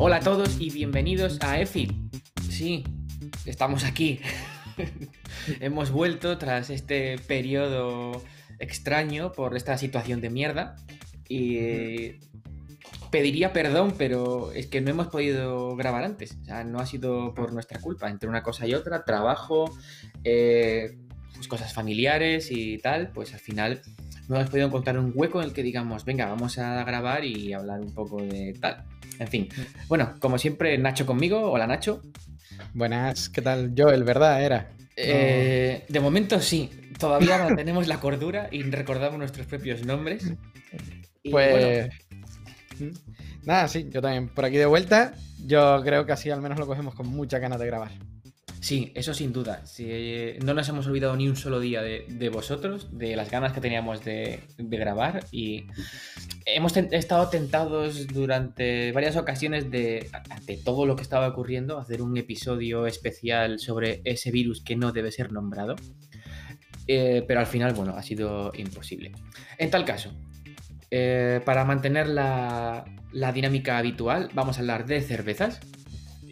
Hola a todos y bienvenidos a EFI. Sí, estamos aquí. Hemos vuelto tras este periodo extraño por esta situación de mierda. Y pediría perdón, pero es que no hemos podido grabar antes. O sea, no ha sido por nuestra culpa. Entre una cosa y otra, trabajo, eh, pues cosas familiares y tal, pues al final no hemos podido encontrar un hueco en el que digamos, venga, vamos a grabar y hablar un poco de tal. En fin, bueno, como siempre, Nacho conmigo. Hola, Nacho. Buenas, ¿qué tal? Yo, el verdad era. Eh, de momento sí, todavía mantenemos la cordura y recordamos nuestros propios nombres. Y, pues. Bueno, nada, sí, yo también por aquí de vuelta. Yo creo que así al menos lo cogemos con mucha ganas de grabar. Sí, eso sin duda. no nos hemos olvidado ni un solo día de, vosotros, de las ganas que teníamos de, grabar y hemos estado tentados durante varias ocasiones de, ante todo lo que estaba ocurriendo, hacer un episodio especial sobre ese virus que no debe ser nombrado. Eh, pero al final, bueno, ha sido imposible. En tal caso, eh, para mantener la dinámica habitual, vamos a hablar de cervezas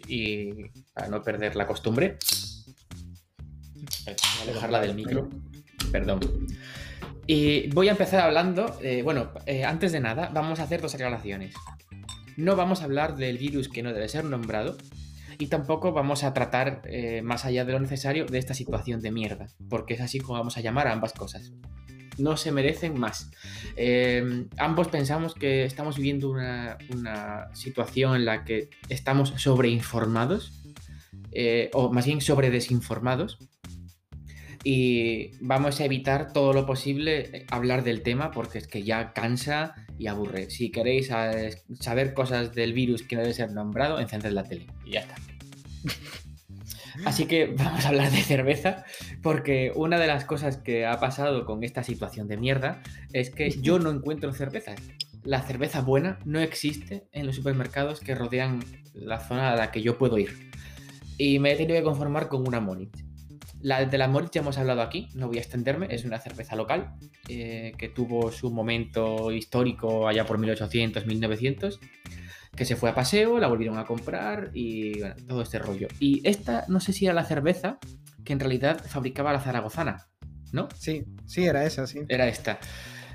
y para no perder la costumbre, voy a alejarla del micro. Perdón. Y voy a empezar hablando, eh, bueno, eh, antes de nada, vamos a hacer dos aclaraciones. No vamos a hablar del virus que no debe ser nombrado y tampoco vamos a tratar eh, más allá de lo necesario de esta situación de mierda, porque es así como vamos a llamar a ambas cosas no se merecen más. Ambos pensamos que estamos viviendo una, situación en la que estamos sobreinformados, eh, o más bien sobre desinformados, y vamos a evitar todo lo posible hablar del tema porque es que ya cansa y aburre. Si queréis saber cosas del virus que no debe ser nombrado, encended la tele y ya está. Así que vamos a hablar de cerveza, porque una de las cosas que ha pasado con esta situación de mierda es que yo no encuentro cervezas. La cerveza buena no existe en los supermercados que rodean la zona a la que yo puedo ir. Y me he tenido que conformar con una Monit. La de la Monit ya hemos hablado aquí, no voy a extenderme, es una cerveza local eh, que tuvo su momento histórico allá por 1800, 1900 que se fue a paseo, la volvieron a comprar y bueno, todo este rollo. Y esta, no sé si era la cerveza que en realidad fabricaba la zaragozana, ¿no? Sí, sí, era esa, sí. Era esta.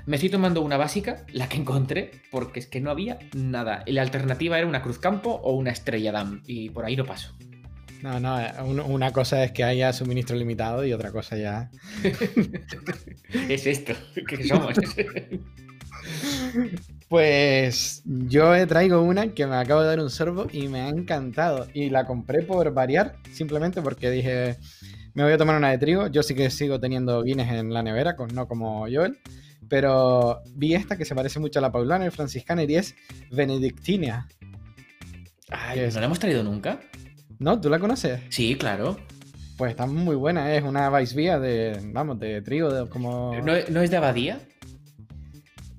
Me estoy tomando una básica, la que encontré, porque es que no había nada. Y la alternativa era una Cruz Campo o una Estrella Dam, y por ahí no paso. No, no, una cosa es que haya suministro limitado y otra cosa ya. es esto, que somos. Pues yo traigo una que me acabo de dar un sorbo y me ha encantado. Y la compré por variar, simplemente porque dije, me voy a tomar una de trigo. Yo sí que sigo teniendo Guinness en la nevera, no como Joel. Pero vi esta que se parece mucho a la paulana, el franciscana, y es Benedictina. ¿No la hemos traído nunca? ¿No? ¿Tú la conoces? Sí, claro. Pues está muy buena, es una Weissbier de, vamos, de trigo, de, como... ¿No, ¿No es de abadía?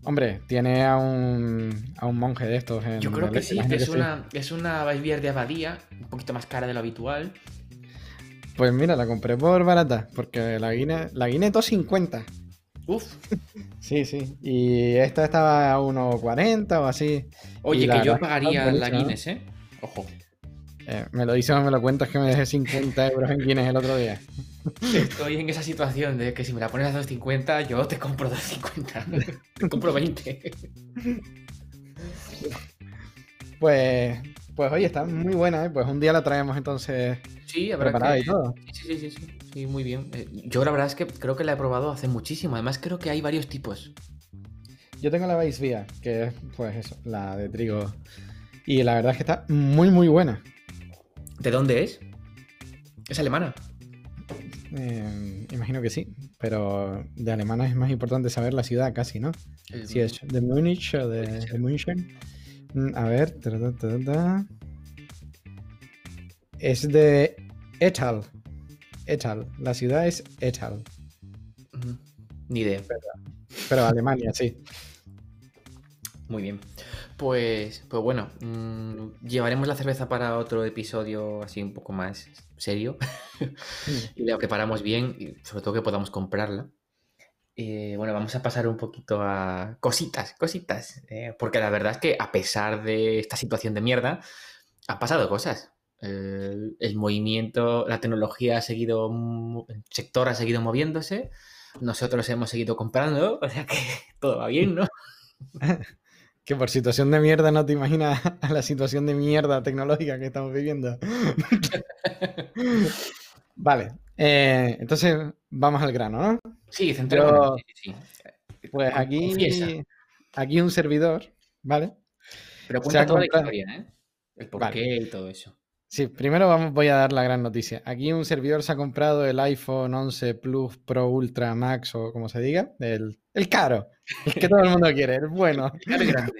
Hombre, tiene a un, a un monje de estos. En Yo creo que sí, que es, una, es una de abadía, un poquito más cara de lo habitual. Pues mira, la compré por barata, porque la Guinness, la Guinness 250. Uf. sí, sí. Y esta estaba a 1.40 o así. Oye, que yo pagaría la Guinness, ¿eh? Ojo. Eh, me lo dices o me lo cuentas que me dejé 50 euros en Guinness el otro día. Estoy en esa situación de que si me la pones a 2.50, yo te compro 2.50. te compro 20. Pues, pues oye, está muy buena, ¿eh? Pues un día la traemos entonces sí, habrá preparada y todo. Sí, sí, sí, sí, muy bien. Eh, yo la verdad es que creo que la he probado hace muchísimo. Además creo que hay varios tipos. Yo tengo la Vía, que es pues eso, la de trigo. Y la verdad es que está muy, muy buena. ¿De dónde es? ¿Es alemana? Eh, imagino que sí, pero de alemana es más importante saber la ciudad casi, ¿no? si es de Múnich o de, de München. Mm, a ver. es de Etal. Etal. La ciudad es Etal. Ni idea. pero Alemania, sí. Muy bien. Pues, pues bueno, mm, llevaremos la cerveza para otro episodio así un poco más serio. y la preparamos bien, y sobre todo que podamos comprarla. Eh, bueno, vamos a pasar un poquito a cositas, cositas. Eh, porque la verdad es que a pesar de esta situación de mierda, han pasado cosas. El, el movimiento, la tecnología ha seguido, el sector ha seguido moviéndose, nosotros hemos seguido comprando, o sea que todo va bien, ¿no? Que por situación de mierda no te imaginas a la situación de mierda tecnológica que estamos viviendo. vale, eh, entonces vamos al grano, ¿no? Sí, sí. Pues aquí, confiesa. aquí un servidor, ¿vale? Pero cuenta toda la historia, ¿eh? El por Vale. qué y todo eso. Sí, primero vamos, voy a dar la gran noticia. Aquí un servidor se ha comprado el iPhone 11 Plus Pro Ultra Max o como se diga, el, el caro, el que todo el mundo quiere, el bueno, Claro y grande.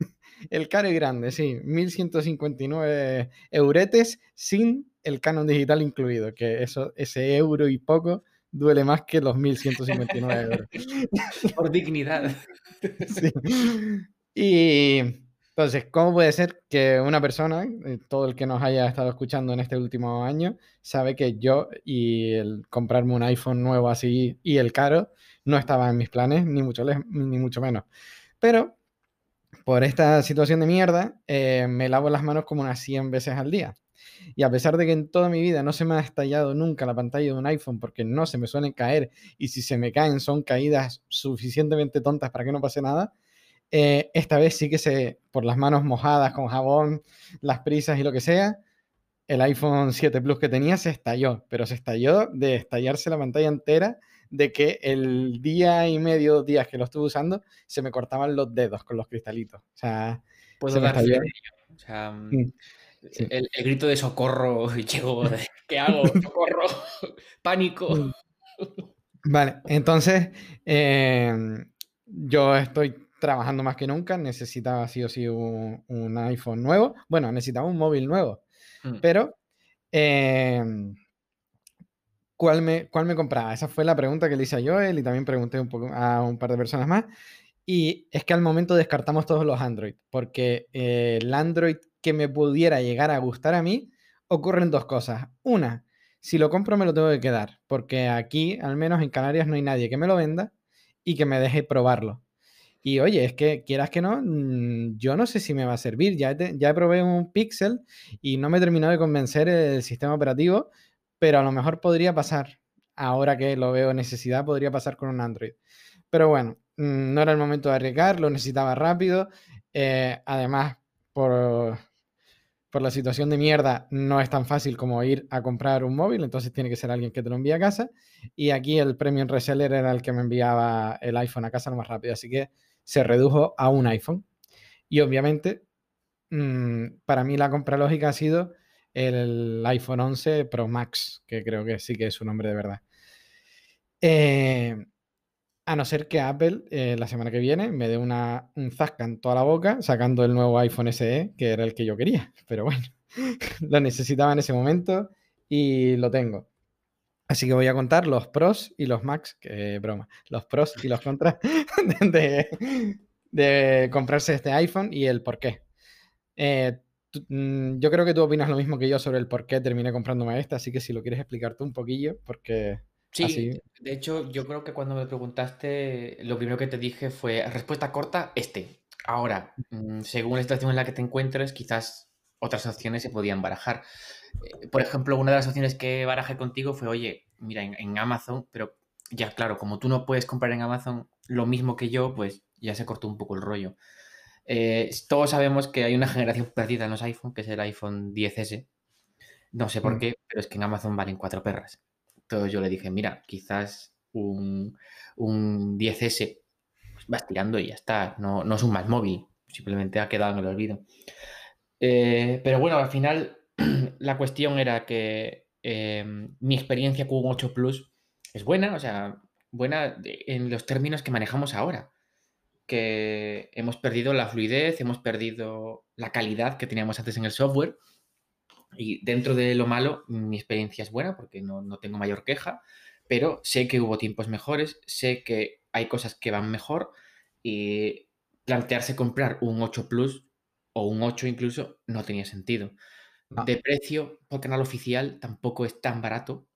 el caro y grande, sí, 1159 euretes sin el canon digital incluido, que eso, ese euro y poco duele más que los 1159 euros. Por dignidad. Sí. Y entonces, ¿cómo puede ser que una persona, eh, todo el que nos haya estado escuchando en este último año, sabe que yo y el comprarme un iPhone nuevo así y el caro no estaba en mis planes, ni mucho, ni mucho menos. Pero por esta situación de mierda, eh, me lavo las manos como unas 100 veces al día. Y a pesar de que en toda mi vida no se me ha estallado nunca la pantalla de un iPhone porque no se me suelen caer y si se me caen son caídas suficientemente tontas para que no pase nada, eh, esta vez sí que se, por las manos mojadas con jabón, las prisas y lo que sea, el iPhone 7 Plus que tenía se estalló, pero se estalló de estallarse la pantalla entera, de que el día y medio, dos días que lo estuve usando, se me cortaban los dedos con los cristalitos. O sea, Puedo dar fe. O sea, Mm, sí. el, el grito de socorro llegó. de, ¿Qué hago? ¡Socorro! ¡Pánico! Vale, entonces eh, yo estoy trabajando más que nunca, necesitaba sí o sí un, un iPhone nuevo, bueno, necesitaba un móvil nuevo, Mm. pero eh, ¿cuál, me, ¿cuál me compraba? Esa fue la pregunta que le hice a Joel y también pregunté un poco a un par de personas más. Y es que al momento descartamos todos los Android, porque eh, el Android que me pudiera llegar a gustar a mí, ocurren dos cosas. Una, si lo compro me lo tengo que quedar, porque aquí, al menos en Canarias, no hay nadie que me lo venda y que me deje probarlo. Y oye, es que quieras que no, mm, yo no sé si me va a servir. Ya, ya probé un Pixel y no me terminó de convencer el sistema operativo, pero a lo mejor podría pasar. Ahora que lo veo necesidad, podría pasar con un Android. Pero bueno, mm, no era el momento de arriesgar, lo necesitaba rápido. eh, además, por, por la situación de mierda, no es tan fácil como ir a comprar un móvil, entonces tiene que ser alguien que te lo envíe a casa. Y aquí el Premium Reseller era el que me enviaba el iPhone a casa lo más rápido, así que se redujo a un iPhone. Y obviamente, mm, para mí la compra lógica ha sido el iPhone 11 Pro Max, que creo que sí que es su nombre de verdad. Eh, a no ser que Apple eh, la semana que viene me dé una, un zasca en toda la boca sacando el nuevo iPhone SE, que era el que yo quería. Pero bueno, lo necesitaba en ese momento y lo tengo. Así que voy a contar los pros y los max, que broma, los pros y los contras de, de comprarse este iPhone y el por qué. Eh, mm, yo creo que tú opinas lo mismo que yo sobre el por qué terminé comprándome este, así que si lo quieres explicar tú un poquillo, porque Sí, así... de- de hecho, yo creo que cuando me preguntaste, lo primero que te dije fue respuesta corta, este. Ahora, mm, según la situación en la que te encuentres, quizás otras opciones se podían barajar. Eh, Por ejemplo, una de las opciones que barajé contigo fue, oye, mira, en, en Amazon, pero ya claro, como tú no puedes comprar en Amazon lo mismo que yo, pues ya se cortó un poco el rollo. Eh, todos sabemos que hay una generación perdida en los iPhone, que es el iPhone 10S. No sé por Mm. qué, pero es que en Amazon valen cuatro perras. Entonces yo le dije, mira, quizás un, un 10S pues vas tirando y ya está. No, no es un mal móvil, simplemente ha quedado en el olvido. Eh, pero bueno, al final la cuestión era que eh, mi experiencia con un 8 Plus es buena, o sea, buena en los términos que manejamos ahora. Que hemos perdido la fluidez, hemos perdido la calidad que teníamos antes en el software. Y dentro de lo malo, mi experiencia es buena porque no, no tengo mayor queja, pero sé que hubo tiempos mejores, sé que hay cosas que van mejor y plantearse comprar un 8 Plus o un 8 incluso no tenía sentido. No. De precio, por canal oficial, tampoco es tan barato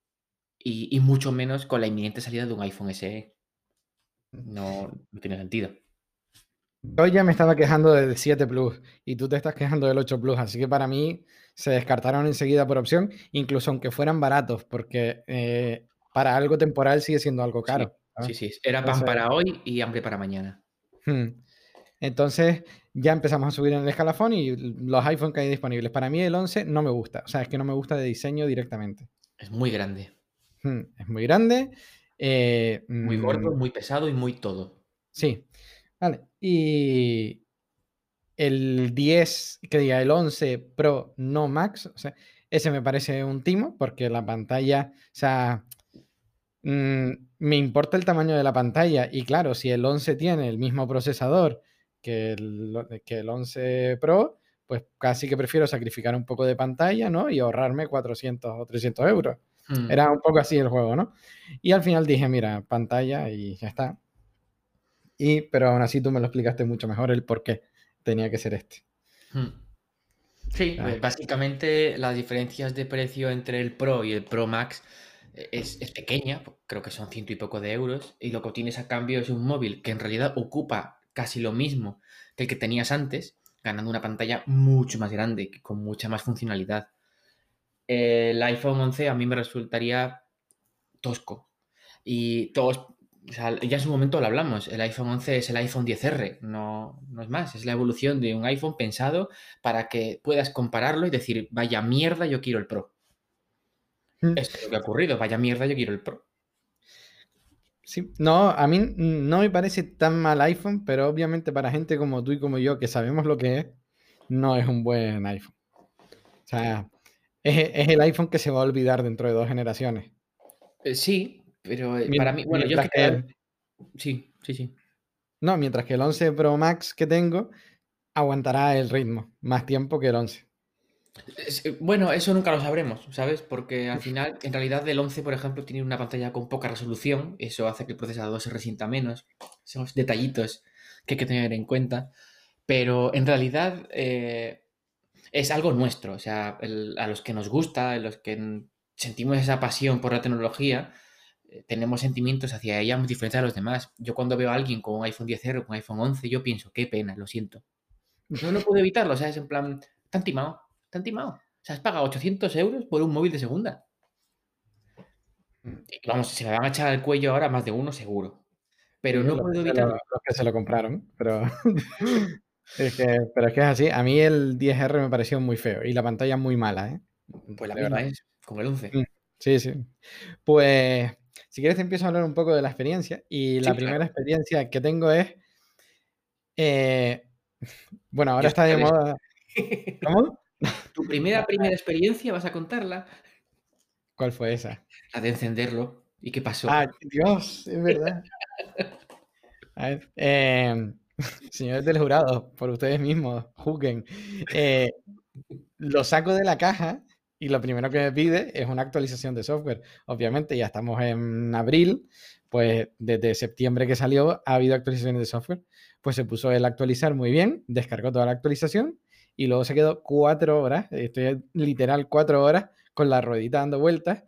y, y mucho menos con la inminente salida de un iPhone SE. No, no tiene sentido. Yo ya me estaba quejando del 7 Plus y tú te estás quejando del 8 Plus, así que para mí se descartaron enseguida por opción, incluso aunque fueran baratos, porque eh, para algo temporal sigue siendo algo caro. Sí, sí, era pan para hoy y hambre para mañana. Hmm. Entonces ya empezamos a subir en el escalafón y los iPhone que hay disponibles. Para mí el 11 no me gusta, o sea, es que no me gusta de diseño directamente. Es muy grande. Hmm, es muy grande. Eh, muy gordo, mm, muy pesado y muy todo. Sí. Vale. Y el 10, que diga el 11 Pro no Max, o sea, ese me parece un timo porque la pantalla, o sea, mm, me importa el tamaño de la pantalla y claro, si el 11 tiene el mismo procesador que el, que el 11 Pro, pues casi que prefiero sacrificar un poco de pantalla, ¿no? Y ahorrarme 400 o 300 euros. Hmm. Era un poco así el juego, ¿no? Y al final dije, mira, pantalla y ya está. Y, pero aún así tú me lo explicaste mucho mejor el por qué tenía que ser este. Hmm. Sí, pues, básicamente las diferencias de precio entre el Pro y el Pro Max eh, es, es, pequeña, creo que son ciento y poco de euros, y lo que tienes a cambio es un móvil que en realidad ocupa casi lo mismo que el que tenías antes, ganando una pantalla mucho más grande, con mucha más funcionalidad. El iPhone 11 a mí me resultaría tosco. Y todos, ya en su momento lo hablamos, el iPhone 11 es el iPhone 10R, no, no es más, es la evolución de un iPhone pensado para que puedas compararlo y decir, vaya mierda, yo quiero el Pro. Mm. Esto es lo que ha ocurrido, vaya mierda, yo quiero el Pro. Sí, no, a mí no me parece tan mal iPhone, pero obviamente para gente como tú y como yo que sabemos lo que es, no es un buen iPhone. O sea, es, el iPhone que se va a olvidar dentro de dos generaciones. Eh, sí, pero eh, para mí, bueno, yo que... Sí, sí, sí. No, mientras que el 11 Pro Max que tengo aguantará el ritmo más tiempo que el 11. Eh, bueno, eso nunca lo sabremos, ¿sabes? Porque al final, en realidad, el 11, por ejemplo, tiene una pantalla con poca resolución. Eso hace que el procesador se resienta menos. Son detallitos que hay que tener en cuenta. Pero en realidad eh, es algo nuestro. O sea, a los que nos gusta, a los que sentimos esa pasión por la tecnología, eh, tenemos sentimientos hacia ella muy diferentes a los demás. Yo cuando veo a alguien con un iPhone 10R o con un iPhone 11, yo pienso, qué pena, lo siento. Yo no puedo evitarlo, o sea, es en plan, tan timado han timado. O sea, has pagado 800 euros por un móvil de segunda. Mm. Vamos, se me van a echar al cuello ahora más de uno seguro. Pero no puedo evitarlo. Los que se lo compraron, pero... es que, pero es que es así. A mí el 10R me pareció muy feo y la pantalla muy mala, ¿eh? Pues la verdad es, con el 11. Mm, sí, sí. Pues, si quieres te empiezo a hablar un poco de la experiencia. Y la primera experiencia que tengo es... Eh, bueno, ahora está de moda... ¿Cómo? Tu primera, primera experiencia, ¿vas a contarla? ¿Cuál fue esa? La de encenderlo. ¿Y qué pasó? Ah, Dios, es verdad. A ver, em, señores del jurado, por ustedes mismos, juzguen. Eh, lo saco de la caja y lo primero que me pide es una actualización de software. Obviamente, ya estamos en abril, pues desde septiembre que salió ha habido actualizaciones de software. Pues se puso el actualizar muy bien, descargó toda la actualización y luego se quedó cuatro horas, estoy literal cuatro horas con la ruedita dando vueltas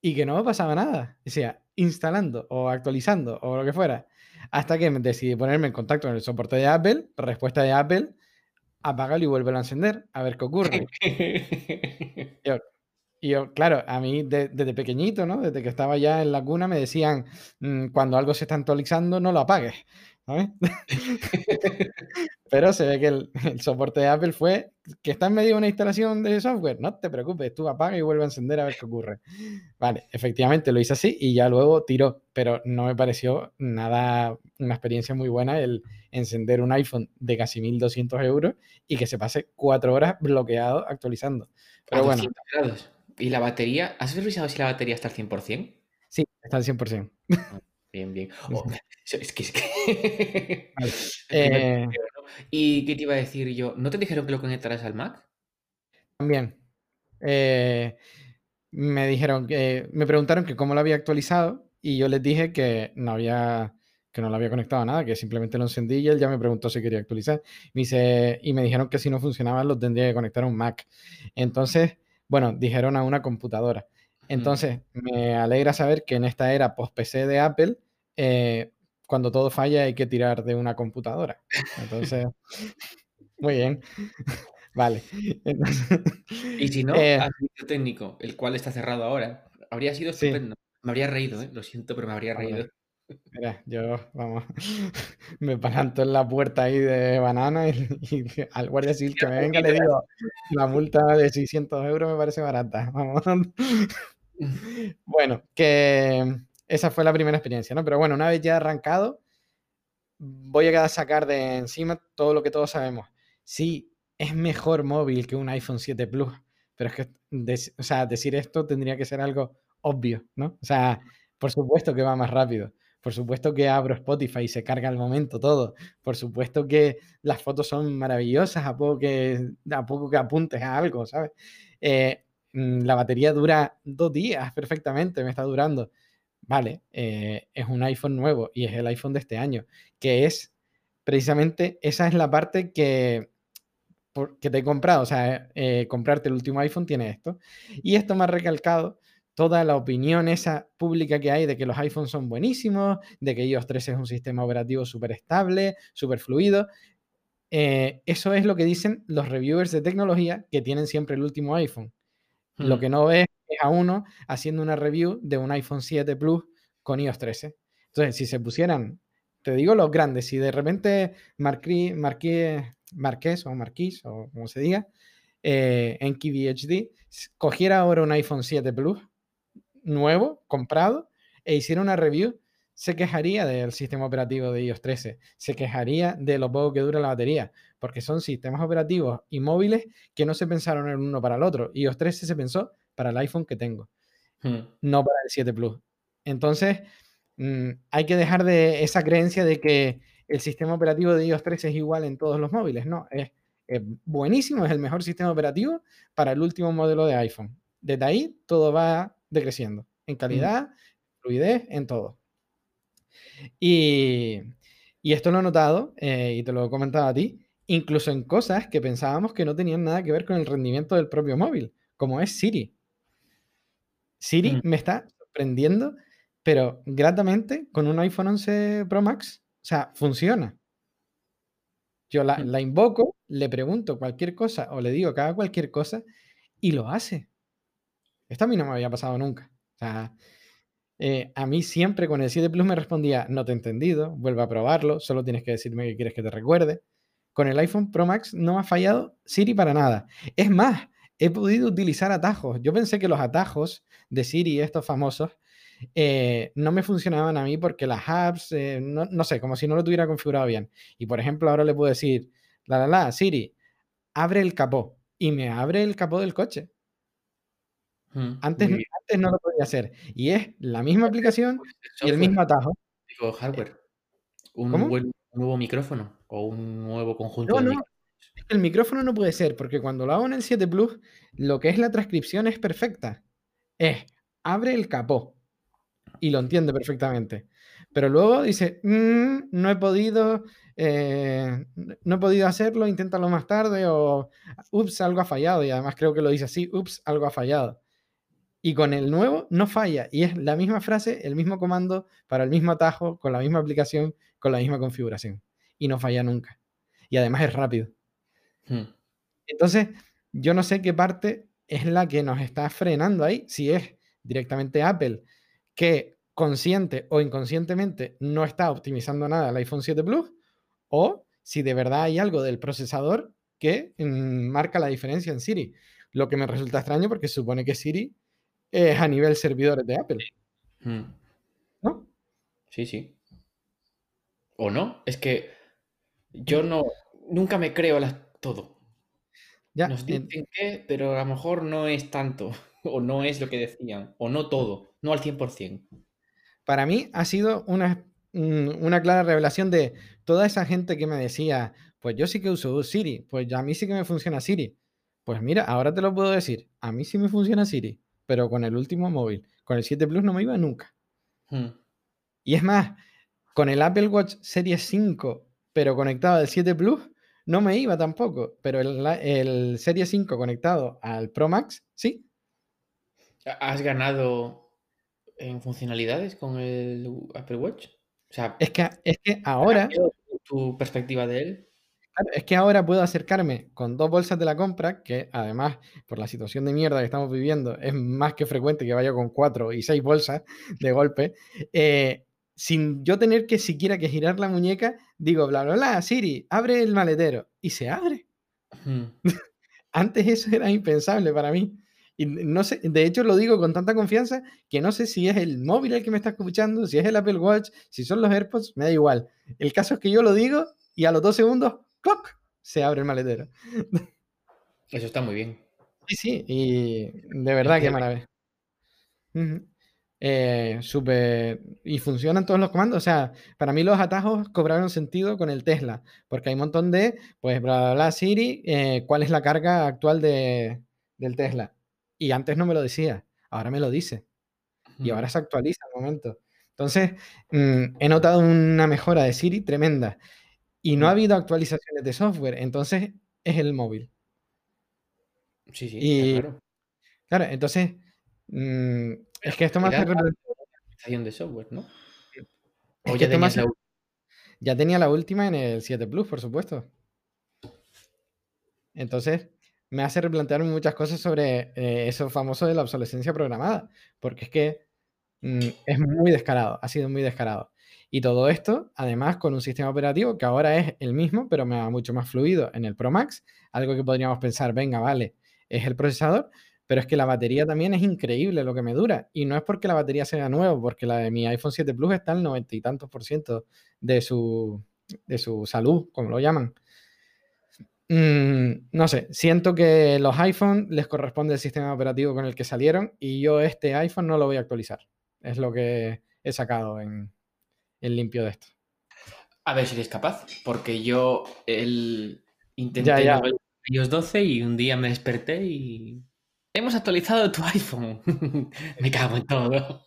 y que no me pasaba nada. Decía, instalando o actualizando o lo que fuera. Hasta que decidí ponerme en contacto con el soporte de Apple, respuesta de Apple, apágalo y vuelve a encender, a ver qué ocurre. y yo, claro, a mí desde pequeñito, ¿no? Desde que estaba ya en la cuna me decían, mm, cuando algo se está actualizando, no lo apagues. Pero se ve que el, soporte de Apple fue que está en medio de una instalación de software. No te preocupes, tú apaga y vuelve a encender a ver qué ocurre. Vale, efectivamente lo hice así y ya luego tiró, pero no me pareció nada, una experiencia muy buena el encender un iPhone de casi 1200 euros y que se pase cuatro horas bloqueado actualizando. Pero bueno. ¿Y la batería? ¿Has revisado si la batería está al 100%? Sí, está al 100%. Bien, bien. Oh, es que, es que... Eh, ¿Y qué te iba a decir yo? ¿No te dijeron que lo conectaras al Mac? También. Eh, me dijeron que me preguntaron que cómo lo había actualizado y yo les dije que no había que no lo había conectado a nada, que simplemente lo encendí y él ya me preguntó si quería actualizar. Me dice, y me dijeron que si no funcionaba lo tendría que conectar a un Mac. Entonces, bueno, dijeron a una computadora. Entonces, me alegra saber que en esta era post-PC de Apple, eh, cuando todo falla hay que tirar de una computadora. Entonces, muy bien. Vale. y si no, eh, técnico, el cual está cerrado ahora, habría sido estupendo. Me habría reído, ¿eh? lo siento, pero me habría reído. Mira, yo, vamos, me planto en la puerta ahí de banana y, al guardia civil que me venga le digo, la multa de 600 euros me parece barata. Vamos. Bueno, que esa fue la primera experiencia, ¿no? Pero bueno, una vez ya arrancado, voy a sacar de encima todo lo que todos sabemos. Sí, es mejor móvil que un iPhone 7 Plus, pero es que, o sea, decir esto tendría que ser algo obvio, ¿no? O sea, por supuesto que va más rápido. Por supuesto que abro Spotify y se carga al momento todo. Por supuesto que las fotos son maravillosas a poco que, a poco que apuntes a algo, ¿sabes? Eh, mm, la batería dura dos días perfectamente, me está durando. Vale, eh, es un iPhone nuevo y es el iPhone de este año, que es precisamente esa es la parte que, que te he comprado. O sea, eh, comprarte el último iPhone tiene esto. Y esto me ha recalcado toda la opinión esa pública que hay de que los iPhones son buenísimos, de que iOS 13 es un sistema operativo súper estable, súper fluido. Eh, eso es lo que dicen los reviewers de tecnología que tienen siempre el último iPhone. Lo que no ves es a uno haciendo una review de un iPhone 7 Plus con iOS 13. Entonces, si se pusieran, te digo los grandes, si de repente Marquis, Marqués o Marquis o como se diga, eh, en KVHD, cogiera ahora un iPhone 7 Plus nuevo, comprado, e hiciera una review, se quejaría del sistema operativo de iOS 13, se quejaría de lo poco que dura la batería, porque son sistemas operativos y móviles que no se pensaron el uno para el otro. iOS 13 se pensó para el iPhone que tengo, hmm. no para el 7 Plus. Entonces, mm, hay que dejar de esa creencia de que el sistema operativo de iOS 13 es igual en todos los móviles. No, es, es buenísimo, es el mejor sistema operativo para el último modelo de iPhone. Desde ahí todo va decreciendo en mm. calidad, fluidez, en todo. Y, esto lo he notado, eh, y te lo he comentado a ti, incluso en cosas que pensábamos que no tenían nada que ver con el rendimiento del propio móvil, como es Siri. Siri mm. me está sorprendiendo, pero gratamente con un iPhone 11 Pro Max, o sea, funciona. Yo la, mm. la invoco, le pregunto cualquier cosa o le digo que haga cualquier cosa y lo hace. Esto a mí no me había pasado nunca. O sea, eh, a mí siempre con el 7 Plus me respondía, no te he entendido, vuelve a probarlo, solo tienes que decirme que quieres que te recuerde. Con el iPhone Pro Max no ha fallado Siri para nada. Es más, he podido utilizar atajos. Yo pensé que los atajos de Siri, estos famosos, eh, no me funcionaban a mí porque las apps, eh, no, no, sé, como si no lo tuviera configurado bien. Y por ejemplo, ahora le puedo decir, la, la, la, Siri, abre el capó. Y me abre el capó del coche. Mm, antes, antes no lo podía hacer. Y es la misma aplicación y el mismo atajo. Digo, hardware. Un nuevo micrófono o un nuevo conjunto no, no. El micrófono no puede ser, porque cuando lo hago en el 7 Plus, lo que es la transcripción es perfecta. Es, abre el capó. Y lo entiende perfectamente. Pero luego dice, mm, no he podido, eh, no he podido hacerlo, inténtalo más tarde, o ups, algo ha fallado. Y además creo que lo dice así, ups, algo ha fallado. Y con el nuevo no falla. Y es la misma frase, el mismo comando para el mismo atajo, con la misma aplicación, con la misma configuración. Y no falla nunca. Y además es rápido. Hmm. Entonces, yo no sé qué parte es la que nos está frenando ahí. Si es directamente Apple, que consciente o inconscientemente no está optimizando nada el iPhone 7 Plus, o si de verdad hay algo del procesador que mm, marca la diferencia en Siri. Lo que me resulta extraño porque supone que Siri es a nivel servidores de Apple. Hmm. ¿No? Sí, sí. ¿O no? Es que yo no, nunca me creo todo. Ya, Nos dicen que, pero a lo mejor no es tanto, o no es lo que decían, o no todo, no al 100%. Para mí ha sido una, una clara revelación de toda esa gente que me decía, pues yo sí que uso Siri, pues a mí sí que me funciona Siri. Pues mira, ahora te lo puedo decir, a mí sí me funciona Siri pero con el último móvil. Con el 7 Plus no me iba nunca. Hmm. Y es más, con el Apple Watch Series 5, pero conectado al 7 Plus, no me iba tampoco. Pero el, el Series 5 conectado al Pro Max, sí. ¿Has ganado en funcionalidades con el Apple Watch? O sea, Es que, es que ahora, ¿cambió tu perspectiva de él? es que ahora puedo acercarme con dos bolsas de la compra, que además, por la situación de mierda que estamos viviendo, es más que frecuente que vaya con cuatro y seis bolsas de golpe. eh, sin yo tener que siquiera que girar la muñeca, digo, bla, bla, bla, Siri, abre el maletero. Y se abre. Hmm. Antes eso era impensable para mí. Y no sé, de hecho lo digo con tanta confianza que no sé si es el móvil el que me está escuchando, si es el Apple Watch, si son los AirPods, me da igual. El caso es que yo lo digo y a los dos segundos, ¡cloc! se abre el maletero. Eso está muy bien. Sí, sí, y de verdad qué que- maravilla. Ujú. Eh. Y funcionan todos los comandos. O sea, para mí los atajos cobraron sentido con el Tesla, porque hay un montón de, pues, bla, bla, bla, Siri, eh, ¿cuál es la carga actual de, del Tesla? Y antes no me lo decía, ahora me lo dice. Y ahora se actualiza al momento. Entonces, mm, he notado una mejora de Siri tremenda. Y no ha Mm. habido actualizaciones de software, entonces es el móvil. Sí, sí, Y claro. claro, entonces, mm, es que esto me hace actualización de software, ¿no? Es O que ya hace- la. Ya tenía la última en el 7 Plus, por supuesto. Entonces, me hace replantear muchas cosas sobre eh, eso famoso de la obsolescencia programada, porque es que mm, es muy descarado, ha sido muy descarado. Y todo esto, además, con un sistema operativo que ahora es el mismo, pero me va mucho más fluido en el Pro Max, algo que podríamos pensar, venga, vale, es el procesador, pero es que la batería también es increíble lo que me dura. Y no es porque la batería sea nueva, porque la de mi iPhone 7 Plus está al 90 y tantos por ciento de su, de su salud, como lo llaman. Mm, no sé, siento que los iPhone les corresponde el sistema operativo con el que salieron y yo este iPhone no lo voy a actualizar. Es lo que he sacado en, en limpio de esto. A ver si eres capaz, porque yo el... intenté Ya, ya. navegar en iOS 12 y un día me desperté y... Hemos actualizado tu iPhone. me cago en todo.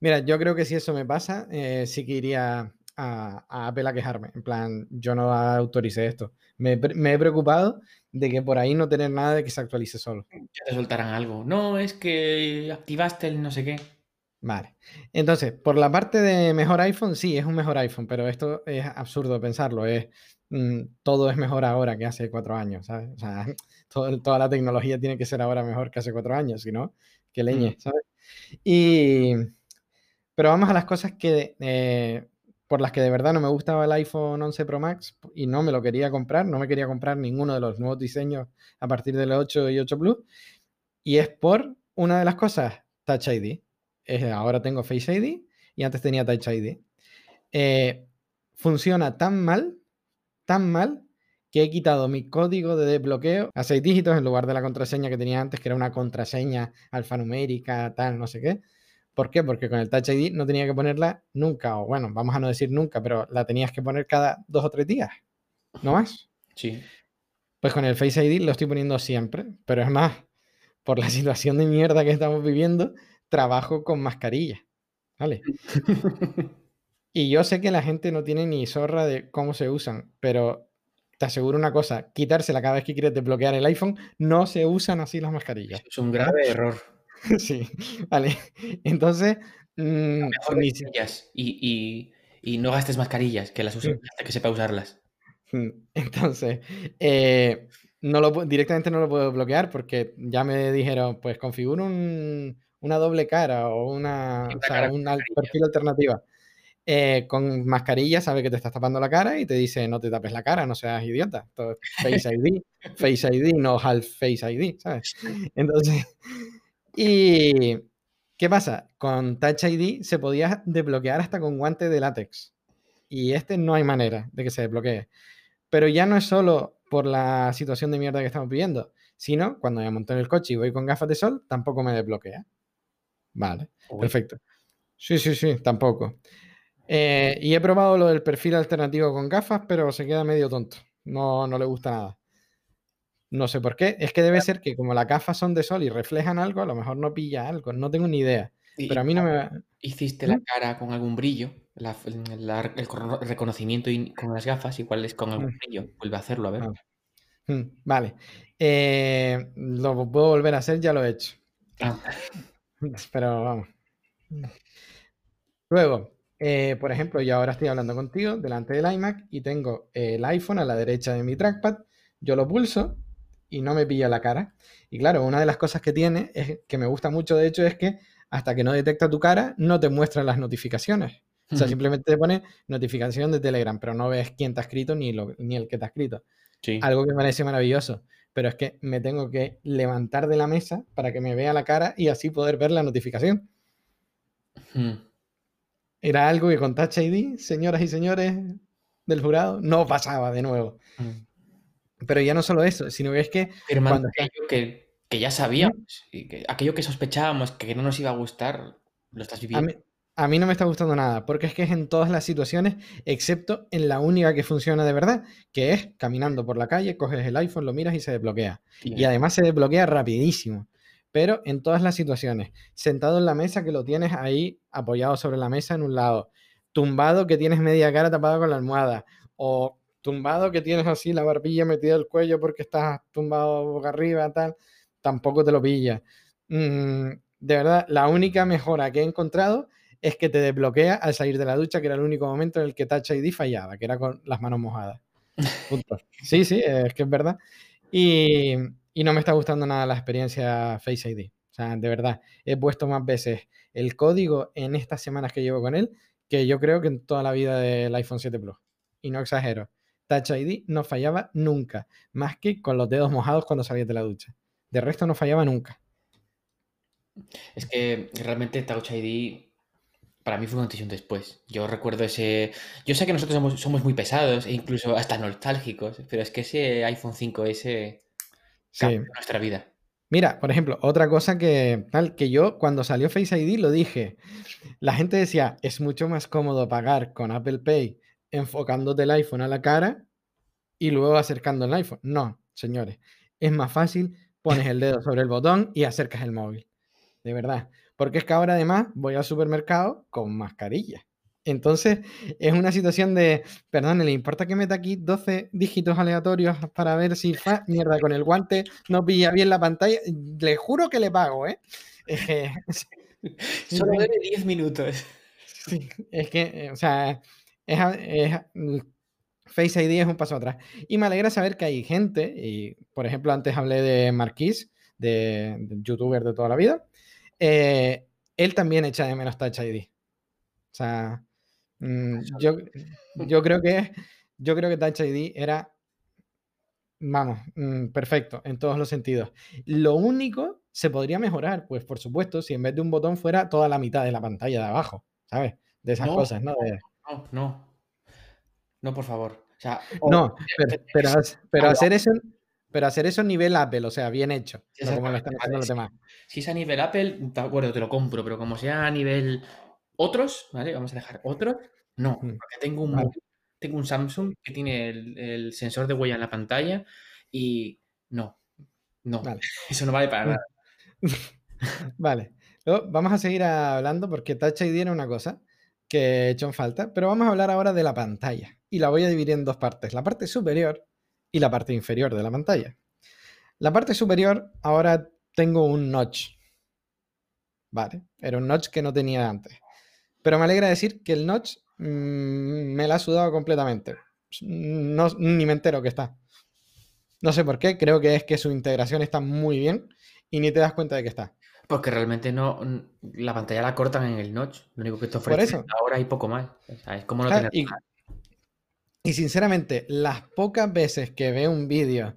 Mira, yo creo que si eso me pasa, eh, sí que iría a, a Apple a quejarme. En plan, yo no autoricé esto. Me, he pre- me he preocupado de que por ahí no tener nada de que se actualice solo. Ya te soltarán algo. No, es que activaste el no sé qué. Vale. Entonces, por la parte de mejor iPhone, sí, es un mejor iPhone, pero esto es absurdo pensarlo. Es, todo es mejor ahora que hace cuatro años, ¿sabes? O sea, todo- toda la tecnología tiene que ser ahora mejor que hace cuatro años, si no, que leñe, ¿sabes? Y, pero vamos a las cosas que, eh, por las que de verdad no me gustaba el iPhone 11 Pro Max y no me lo quería comprar, no me quería comprar ninguno de los nuevos diseños a partir del 8 y 8 Plus. Y es por una de las cosas, Touch ID. Es- ahora tengo Face ID y antes tenía Touch ID. Eh, funciona tan mal, tan mal, que he quitado mi código de desbloqueo a seis dígitos en lugar de la contraseña que tenía antes, que era una contraseña alfanumérica, tal, no sé qué. ¿Por qué? Porque con el Touch ID no tenía que ponerla nunca, o bueno, vamos a no decir nunca, pero la tenías que poner cada dos o tres días, no más. Sí. Pues con el Face ID lo estoy poniendo siempre, pero es más, por la situación de mierda que estamos viviendo, trabajo con mascarilla, ¿vale? Y yo sé que la gente no tiene ni zorra de cómo se usan, pero te aseguro una cosa, quitársela cada vez que quieres desbloquear el iPhone, no se usan así las mascarillas. es un grave error. Sí, vale. Entonces, mm, Mejor ni y, y, y no gastes mascarillas, que las uses Mm. hasta que sepa usarlas. Mm, Entonces, eh, no lo, directamente no lo puedo bloquear porque ya me dijeron, pues configura un- una doble cara o una, o sea, cara un perfil alternativa. Eh, con mascarilla sabe que te estás tapando la cara y te dice no te tapes la cara, no seas idiota. Esto es Face ID, Face ID, no half Face ID, ¿sabes? Entonces, ¿y qué pasa? Con Touch ID se podía desbloquear hasta con guante de látex. Y este no hay manera de que se desbloquee. Pero ya no es solo por la situación de mierda que estamos viviendo, sino cuando me monto en el coche y voy con gafas de sol, tampoco me desbloquea. Vale, Uy, perfecto. Sí, sí, sí, tampoco. Eh, y he probado lo del perfil alternativo con gafas, pero se queda medio tonto. No, no le gusta nada. No sé por qué. Es que debe ser que como las gafas son de sol y reflejan algo, a lo mejor no pilla algo. No tengo ni idea. Pero a mí no me... Hiciste la ¿Mm? cara con algún brillo, la- la- el cono- reconocimiento con las gafas, igual es con algún Mm. brillo. Vuelve a hacerlo, a ver. Vale. Mm, Vale. Eh, lo puedo volver a hacer, ya lo he hecho. Ah, Pero vamos. Luego, Eh, por ejemplo, yo ahora estoy hablando contigo delante del iMac y tengo el iPhone a la derecha de mi trackpad. Yo lo pulso y no me pilla la cara. Y claro, una de las cosas que tiene, es, que me gusta mucho de hecho, es que hasta que no detecta tu cara, no te muestra las notificaciones. O sea, simplemente te pone notificación de Telegram, pero no ves quién te ha escrito ni, ni el que te ha escrito. Algo que me parece maravilloso. Pero es que me tengo que levantar de la mesa para que me vea la cara y así poder ver la notificación. Era algo que con Touch ID, señoras y señores del jurado, no pasaba de nuevo. Pero ya no solo eso, sino que es que. cuando... aquello que, que, ya sabíamos, y que, aquello que sospechábamos que no nos iba a gustar, lo estás viviendo. A mí, no me está gustando nada, porque es que es en todas las situaciones, excepto en la única que funciona de verdad, que es caminando por la calle, coges el iPhone, lo miras y se desbloquea. Y además se desbloquea rapidísimo. Pero en todas las situaciones, sentado en la mesa que lo tienes ahí apoyado sobre la mesa en un lado, tumbado que tienes media cara tapada con la almohada, o tumbado que tienes así la barbilla metida al cuello porque estás tumbado boca arriba, tal, tampoco te lo pilla. Mm, de verdad, la única mejora que he encontrado es que te desbloquea al salir de la ducha, que era el único momento en el que Touch ID fallaba, que era con las manos mojadas. Sí, sí, es que es verdad. Y, y no me está gustando nada la experiencia Face ID. O sea, de verdad, he puesto más veces el código en estas semanas que llevo con él que yo creo que en toda la vida del iPhone 7 Plus. Y no exagero. Touch ID no fallaba nunca, más que con los dedos mojados cuando salías de la ducha. De resto no fallaba nunca. Es que realmente Touch ID para mí fue una decisión después. Yo recuerdo ese... Yo sé que nosotros somos, muy pesados e incluso hasta nostálgicos, pero es que ese iPhone 5S cambió nuestra vida. Mira, por ejemplo, otra cosa que, tal, que yo cuando salió Face ID lo dije. La gente decía, es mucho más cómodo pagar con Apple Pay enfocándote el iPhone a la cara y luego acercando el iPhone. No, señores. Es más fácil, pones el dedo sobre el botón y acercas el móvil. De verdad. Porque es que ahora además voy al supermercado con mascarilla. Entonces es una situación de, perdón, ¿le importa que meta aquí 12 dígitos aleatorios para ver si fa, mierda con el guante no pilla bien la pantalla? Le juro que le pago, ¿eh? Solo debe 10 minutos. es que, eh, o sea, es, mm, Face ID es un paso atrás. Y me alegra saber que hay gente, y por ejemplo, antes hablé de Marquis, de, youtuber de toda la vida, eh, él también echa de menos Touch ID. O sea, mm, yo, yo, creo que yo creo que Touch ID era, vamos, mm, perfecto en todos los sentidos. Lo único se podría mejorar, pues por supuesto, si en vez de un botón fuera toda la mitad de la pantalla de abajo, ¿sabes? De esas cosas, ¿no? No, no. No, por favor. no, pero, pero, hacer eso, pero hacer eso a nivel Apple, o sea, bien hecho. como lo están haciendo los demás. Si es a nivel Apple, de acuerdo, te lo compro, pero como sea a nivel otros, ¿vale? Vamos a dejar otros. No, mm, porque tengo un, tengo un Samsung que tiene el, sensor de huella en la pantalla y no, no, eso no vale para nada. vale, vamos a seguir hablando porque Touch ID era una cosa que he hecho en falta, pero vamos a hablar ahora de la pantalla y la voy a dividir en dos partes, la parte superior y la parte inferior de la pantalla. La parte superior ahora tengo un notch, ¿vale? Era un notch que no tenía antes. Pero me alegra decir que el notch mm, me la ha sudado completamente. No, ni me entero que está. No sé por qué, creo que es que su integración está muy bien y ni te das cuenta de que está. Porque realmente no. La pantalla la cortan en el notch. Lo único que esto ofrece ahora hay poco más. es como no tener y, y, sinceramente, las pocas veces que veo un vídeo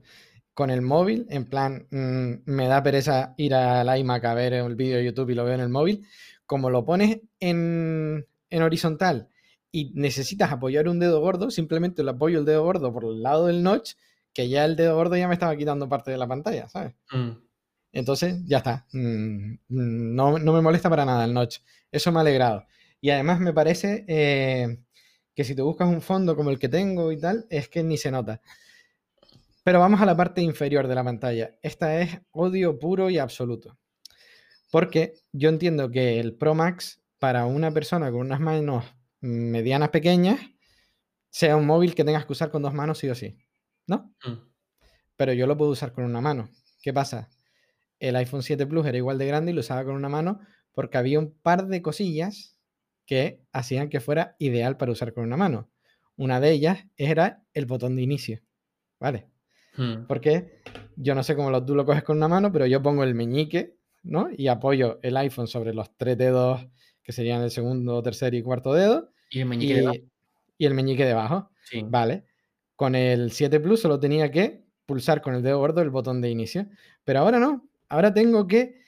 con el móvil, en plan, mm, me da pereza ir al iMac a ver el vídeo de YouTube y lo veo en el móvil. Como lo pones en, en horizontal y necesitas apoyar un dedo gordo, simplemente lo apoyo el dedo gordo por el lado del notch, que ya el dedo gordo ya me estaba quitando parte de la pantalla, ¿sabes? Mm. Entonces, ya está. Mm, mm, no, me molesta para nada el notch. Eso me ha alegrado. Y además me parece eh, que si te buscas un fondo como el que tengo y tal, es que ni se nota. Pero vamos a la parte inferior de la pantalla. Esta es odio puro y absoluto. Porque yo entiendo que el Pro Max, para una persona con unas manos medianas pequeñas, sea un móvil que tengas que usar con dos manos sí o sí. ¿No? Mm. Pero yo lo puedo usar con una mano. ¿Qué pasa? el iPhone 7 Plus era igual de grande y lo usaba con una mano porque había un par de cosillas que hacían que fuera ideal para usar con una mano. Una de ellas era el botón de inicio. ¿Vale? Hmm. Porque yo no sé cómo lo- tú lo coges con una mano, pero yo pongo el meñique, ¿no? Y apoyo el iPhone sobre los tres dedos que serían el segundo, tercer y cuarto dedo. Y el meñique Y, debajo. y el meñique debajo. Sí. Vale. Con el 7 Plus solo tenía que pulsar con el dedo gordo el botón de inicio. Pero ahora no. Ahora tengo que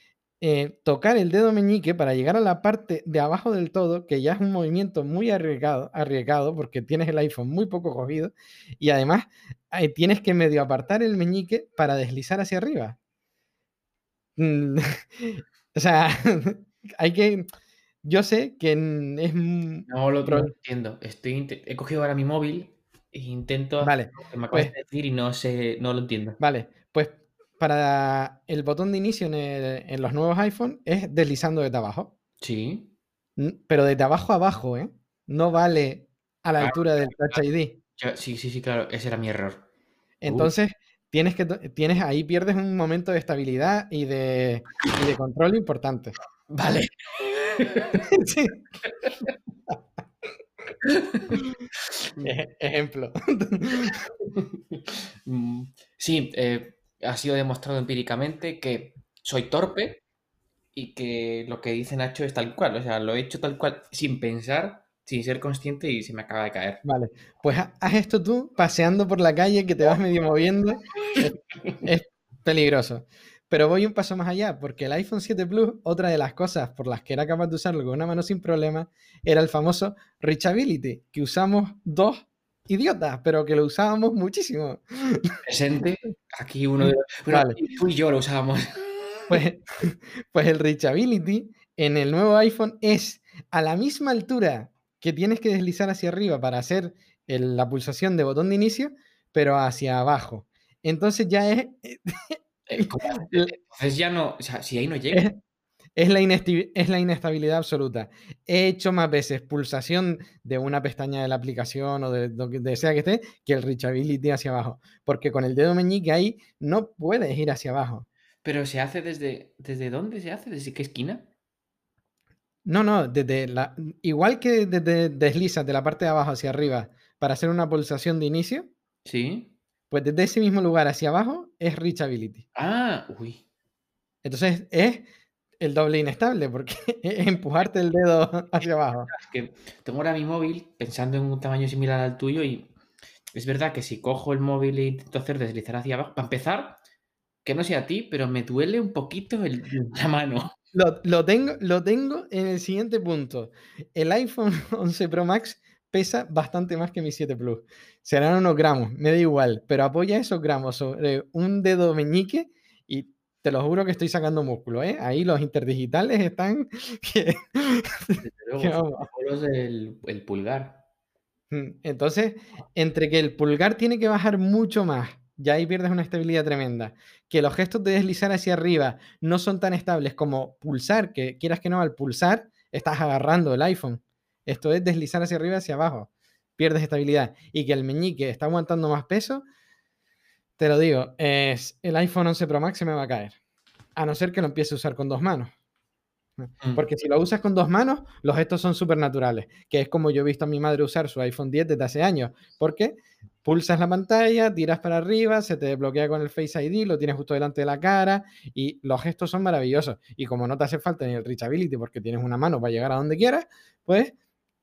eh, tocar el dedo meñique para llegar a la parte de abajo del todo, que ya es un movimiento muy arriesgado, arriesgado porque tienes el iPhone muy poco cogido. Y además eh, tienes que medio apartar el meñique para deslizar hacia arriba. Mm, o sea, hay que... Yo sé que mm, es... mm, No lo, no entiendo. Estoy, he cogido ahora mi móvil e intento Vale, lo que me acabas pues- de decir y no sé, no lo entiendo. Vale, pues para el botón de inicio en, el- en los nuevos iPhone es deslizando desde abajo. Sí. N- Pero desde abajo a abajo, ¿eh? No vale a la Claro, altura del Touch ID. Sí, sí, sí, claro. Ese era mi error. Entonces, tienes que tienes ahí pierdes un momento de estabilidad y de, y de control importante. Vale. Sí. Ej- Ejemplo. Mm, Sí, eh, ha sido demostrado empíricamente que soy torpe y que lo que dice Nacho es tal cual. O sea, lo he hecho tal cual sin pensar, sin ser consciente y se me acaba de caer. Vale, pues ha- haz esto tú paseando por la calle que te vas medio moviendo. Es, es peligroso. Pero voy un paso más allá, porque el iPhone 7 Plus, otra de las cosas por las que era capaz de usarlo con una mano sin problema, era el famoso Reachability, que usamos dos idiotas, pero que lo usábamos muchísimo. Presente, aquí uno de los... Vale. tú y yo lo usábamos. Pues, pues el Reachability en el nuevo iPhone es a la misma altura que tienes que deslizar hacia arriba para hacer el- la pulsación de botón de inicio, pero hacia abajo. Entonces ya es, Eh. Entonces ya no, o sea, si ahí no llega, es, es la inesti- es la inestabilidad absoluta. He hecho más veces pulsación de una pestaña de la aplicación o de donde sea que esté que el Reachability hacia abajo, porque con el dedo meñique ahí no puedes ir hacia abajo. pero se hace desde, ¿desde dónde se hace? ¿Desde qué esquina? No, no, desde la, igual que desde deslizas de la parte de abajo hacia arriba para hacer una pulsación de inicio, Sí. pues desde ese mismo lugar hacia abajo es Reachability. Ah, uy. Entonces es el doble inestable porque es empujarte el dedo hacia abajo. Es que tengo ahora mi móvil pensando en un tamaño similar al tuyo y es verdad que si cojo el móvil e intento hacer deslizar hacia abajo, para empezar, que no sea a ti, pero me duele un poquito el- la mano. Lo, lo tengo, lo tengo en el siguiente punto. El iPhone 11 Pro Max pesa bastante más que mi 7 Plus. Serán unos gramos, me da igual, pero apoya esos gramos sobre un dedo meñique y te lo juro que estoy sacando músculo, ¿eh? Ahí los interdigitales están... que- luego, Que del el pulgar. Mm, Entonces, entre que el pulgar tiene que bajar mucho más, ya ahí pierdes una estabilidad tremenda, que los gestos de deslizar hacia arriba no son tan estables como pulsar, que quieras que no, al pulsar estás agarrando el iPhone. Esto es deslizar hacia arriba hacia abajo. Pierdes estabilidad. Y que el meñique está aguantando más peso, te lo digo, es el iPhone 11 Pro Max se me va a caer. A no ser que lo empiece a usar con dos manos. Mm. Porque si lo usas con dos manos, los gestos son súper naturales, que es como yo he visto a mi madre usar su iPhone 10 desde hace años. Porque pulsas la pantalla, tiras para arriba, se te desbloquea con el Face ID, lo tienes justo delante de la cara y los gestos son maravillosos. Y como no te hace falta ni el Reachability porque tienes una mano para llegar a donde quieras, pues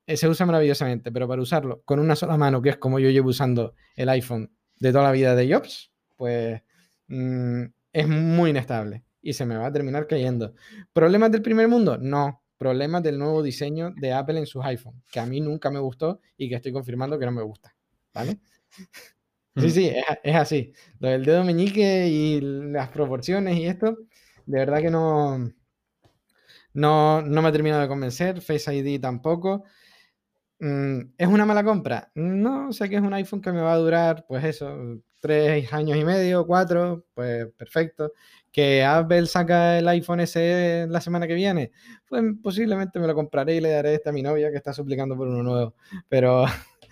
eh, se usa maravillosamente. Pero para usarlo con una sola mano, que es como yo llevo usando el iPhone de toda la vida de Jobs, pues mm, es muy inestable y se me va a terminar cayendo. ¿Problemas del primer mundo? No. Problemas del nuevo diseño de Apple en sus iPhone, que a mí nunca me gustó y que estoy confirmando que no me gusta. ¿Vale? Sí, Mm. sí, es, es así. Lo del dedo meñique y las proporciones y esto, de verdad que no, no, no me ha terminado de convencer. Face ID tampoco. Mm, ¿Es una mala compra? No, sé que es un iPhone que me va a durar, pues eso, tres años y medio, cuatro, pues perfecto. Que Apple saca el iPhone SE la semana que viene, pues posiblemente me lo compraré y le daré este a mi novia que está suplicando por uno nuevo. Pero,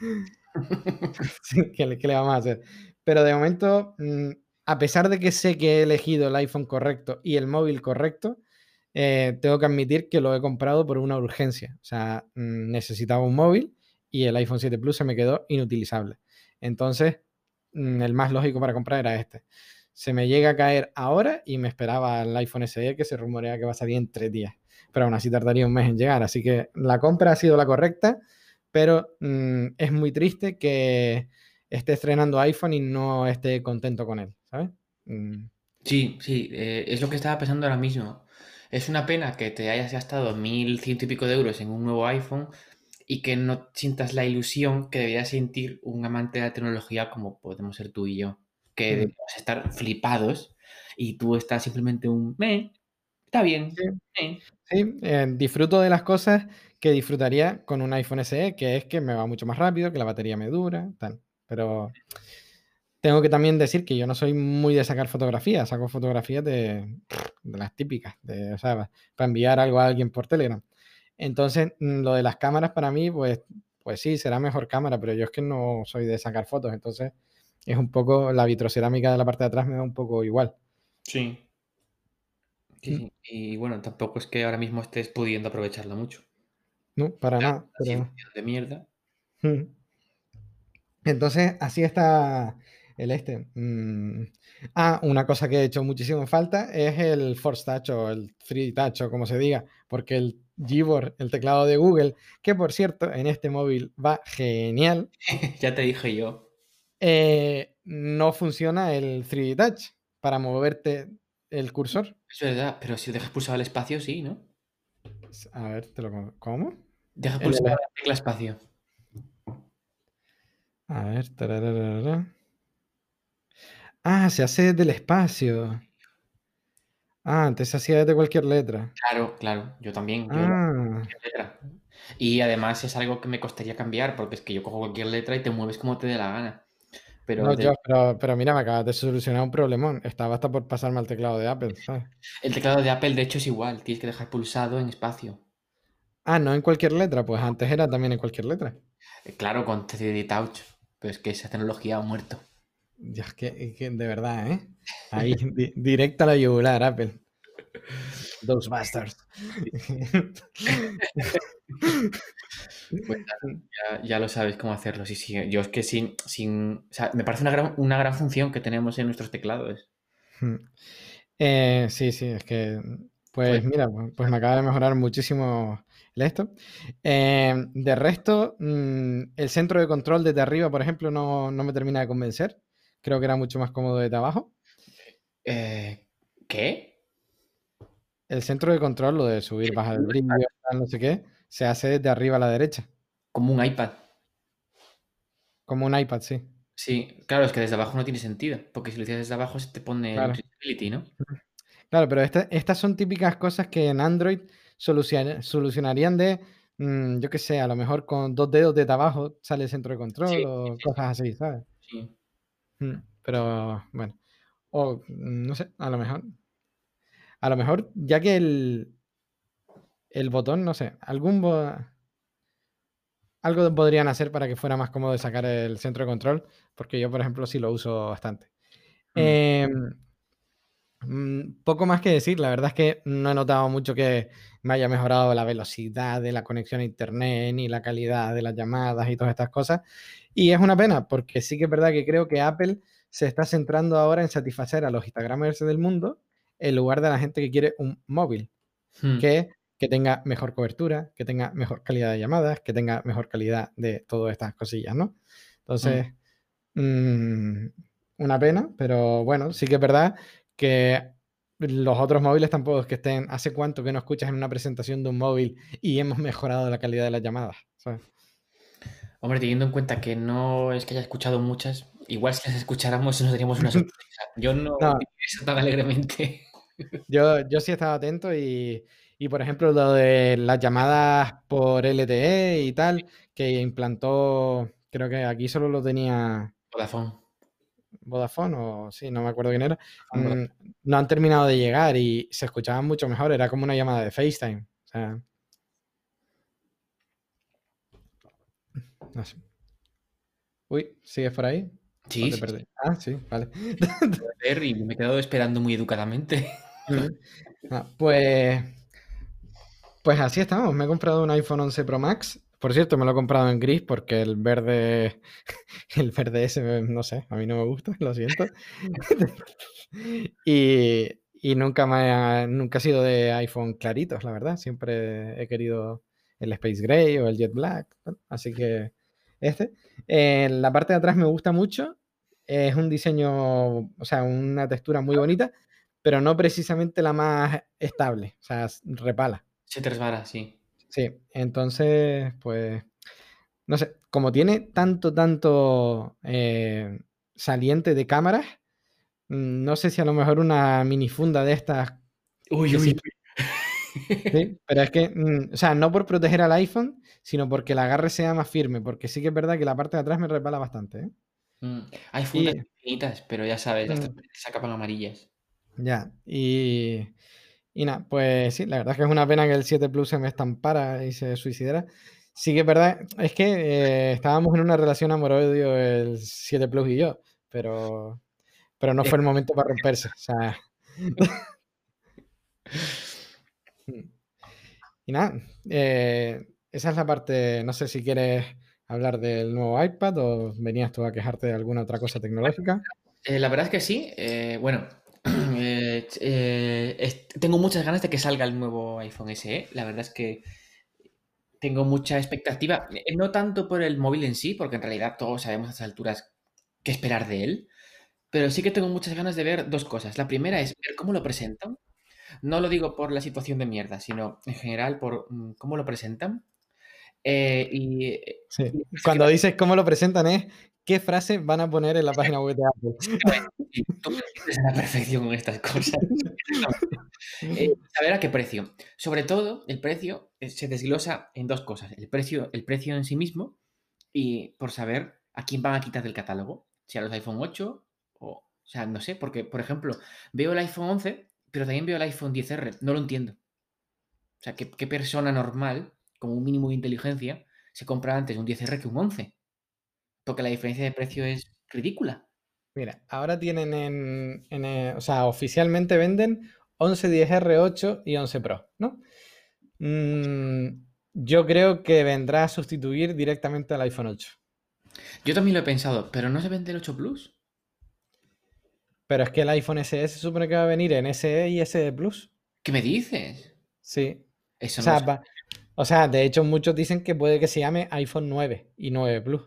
¿qué, le- le vamos a hacer? Pero de momento, mm, a pesar de que sé que he elegido el iPhone correcto y el móvil correcto, eh, tengo que admitir que lo he comprado por una urgencia. O sea, mm, necesitaba un móvil y el iPhone 7 Plus se me quedó inutilizable. Entonces, el más lógico para comprar era este. Se me llega a caer ahora y me esperaba el iPhone SE que se rumorea que va a salir en tres días. Pero aún así tardaría un mes en llegar. Así que la compra ha sido la correcta, pero mm, es muy triste que esté estrenando iPhone y no esté contento con él, ¿sabes? Sí, sí, eh, es lo que estaba pensando ahora mismo. Es una pena que te hayas gastado mil ciento y pico de euros en un nuevo iPhone y que no sientas la ilusión que debería sentir un amante de la tecnología como podemos ser tú y yo. Que mm. debemos estar flipados y tú estás simplemente un me, está bien. Sí, eh, disfruto de las cosas que disfrutaría con un iPhone SE, que es que me va mucho más rápido, que la batería me dura, tal. Pero tengo que también decir que yo no soy muy de sacar fotografías, saco fotografías de, las típicas, de, o sea, para enviar algo a alguien por Telegram. Entonces, mm, lo de las cámaras para mí, pues, pues sí, será mejor cámara, pero yo es que no soy de sacar fotos, entonces es un poco, la vitrocerámica de la parte de atrás me da un poco igual. Sí. Sí, mm. Y bueno, tampoco es que ahora mismo estés pudiendo aprovecharla mucho. No, para nada. De mierda. Mm. Entonces, así está el este. Mm, ah, una cosa que he hecho muchísimo falta es el Force Touch o el 3D Touch o como se diga, porque el Gboard, el teclado de Google, que por cierto en este móvil va genial. ya te dije yo. Eh, no funciona el 3D Touch para moverte el cursor. Es verdad, pero si dejas pulsado el espacio, sí, ¿no? A ver, te lo ¿Cómo? Deja pulsado la tecla espacio. A ver. Ah, se hace desde el espacio. Ah, antes se hacía desde cualquier letra. Claro, claro, yo también. Ah. Y además es algo que me costaría cambiar, porque es que yo cojo cualquier letra y te mueves como te dé la gana. Pero, pero, mira, me acabas de solucionar un problemón. Estaba hasta por pasarme al teclado de Apple, ¿sabes? El teclado de Apple, de hecho, es igual. Tienes que dejar pulsado en espacio. Ah, no en cualquier letra. Pues antes era también en cualquier letra. Eh, claro, con 3D Touch. Pero es que esa tecnología ha muerto. Ya es que, de verdad, ¿eh? Ahí, directa a la yugular, Apple. Those bastards. Pues ya, lo sabes cómo hacerlo. Sí, sí. Yo es que sin. sin me parece una gran, una gran función que tenemos en nuestros teclados. Hmm. Eh, sí, sí, es que. Pues, pues mira, pues, pues me acaba de mejorar muchísimo esto. Eh, de resto, mm, el centro de control desde arriba, por ejemplo, no, no, me termina de convencer. Creo que era mucho más cómodo desde abajo. Eh, ¿Qué? El centro de control, lo de subir, bajar el brillo, no sé qué, se hace desde arriba a la derecha. Como un iPad. Como un iPad, sí. Sí, claro, es que desde abajo no tiene sentido, porque si lo hicieras desde abajo se te pone claro. ¿no? Claro, pero estas son típicas cosas que en Android solucionarían de, mm, yo qué sé, a lo mejor con dos dedos de abajo sale el centro de control o cosas así, ¿sabes? Sí. Pero bueno, o no sé, a lo mejor, a lo mejor, ya que el, el botón, no sé, algún algo podrían hacer para que fuera más cómodo sacar el centro de control, porque yo, por ejemplo, sí lo uso bastante. Mm. Em, mm, poco más que decir, la verdad es que no he notado mucho que me haya mejorado la velocidad de la conexión a internet, ni la calidad de las llamadas y todas estas cosas. Y es una pena, porque sí que es verdad que creo que Apple se está centrando ahora en satisfacer a los Instagramers del mundo en lugar de la gente que quiere un móvil. Hmm. Que que tenga mejor cobertura, que tenga mejor calidad de llamadas, que tenga mejor calidad de todas estas cosillas, ¿no? Entonces, mm, una pena, pero bueno, sí que es verdad que los otros móviles tampoco es que estén, ¿hace cuánto que no escuchas en una presentación de un móvil y hemos mejorado la calidad de las llamadas? Hombre, teniendo en cuenta que no es que haya escuchado muchas, igual si las escucháramos nos daríamos una sorpresa. Yo no, no. tan alegremente. Yo, yo sí estaba atento y, y por ejemplo, lo de las llamadas por LTE y tal, que implantó, creo que aquí solo lo tenía Vodafone. Vodafone o sí, no me acuerdo quién era. Mm, no han terminado de llegar y se escuchaban mucho mejor, era como una llamada de FaceTime. O sea, no sé. Uy, ¿sigues por ahí? Sí. Ah, sí, vale. y me he quedado esperando muy educadamente. Ah, pues Pues así estamos. Me he comprado un iPhone 11 Pro Max. Por cierto, me lo he comprado en gris porque el verde, el verde ese, no sé, a mí no me gusta, lo siento. y, y nunca me ha, nunca ha sido de iPhone claritos, la verdad. Siempre he querido el Space Gray o el Jet Black. Así que este. La parte de atrás me gusta mucho. Es un diseño, o sea, una textura muy bonita, pero no precisamente la más estable. O sea, repala. Se te resbala, sí. Sí, entonces, pues, no sé, como tiene tanto, tanto eh, saliente de cámaras, mm, no sé si a lo mejor una minifunda de estas. Uy, uy, Sí, pero es que, mm, o sea, no por proteger al iPhone, sino porque el agarre sea más firme, porque sí que es verdad que la parte de atrás me resbala bastante. ¿eh? Mm, hay fundas pequeñitas, pero ya sabes, estas mm. se acaban amarillas. Ya, y, y nada, pues sí, la verdad es que es una pena que el 7 Plus se me estampara y se suicidara. Sí que es verdad, es que eh, estábamos en una relación amor-odio el 7 Plus y yo, pero, pero no fue el momento para romperse. O sea. y nada, eh, esa es la parte, no sé si quieres hablar del nuevo iPad o venías tú a quejarte de alguna otra cosa tecnológica. Eh, la verdad es que sí. bueno, Eh, tengo muchas ganas de que salga el nuevo iPhone SE. La verdad es que tengo mucha expectativa. Eh, no tanto por el móvil en sí, porque en realidad todos sabemos a estas alturas qué esperar de él. Pero sí que tengo muchas ganas de ver dos cosas. La primera es ver cómo lo presentan. No lo digo por la situación de mierda, sino en general por mm, cómo lo presentan. Eh, y, Cuando dices cómo lo presentan es qué frase van a poner en la página web de Apple. Tú a la perfección con estas cosas. eh, saber a qué precio. Sobre todo, el precio eh, se desglosa en dos cosas. El precio, el precio en sí mismo y por saber a quién van a quitar del catálogo. Si a los iPhone 8 o... O sea, no sé, porque, por ejemplo, veo el iPhone 11, pero también veo el iPhone 10R. No lo entiendo. O sea, ¿qué, qué persona normal, con un mínimo de inteligencia, se compra antes un 10R que un 11? Porque la diferencia de precio es ridícula. Mira, ahora tienen en, eh, o sea, oficialmente venden 11 10R8 y 11 Pro, ¿no? Mm, yo creo que vendrá a sustituir directamente al iPhone 8. Yo también lo he pensado, pero ¿no se vende el 8 Plus? Pero es que el iPhone SE se supone que va a venir en SE y SE Plus. ¿Qué me dices? Sí. Eso o, sea, o sea, de hecho muchos dicen que puede que se llame iPhone 9 y 9 Plus.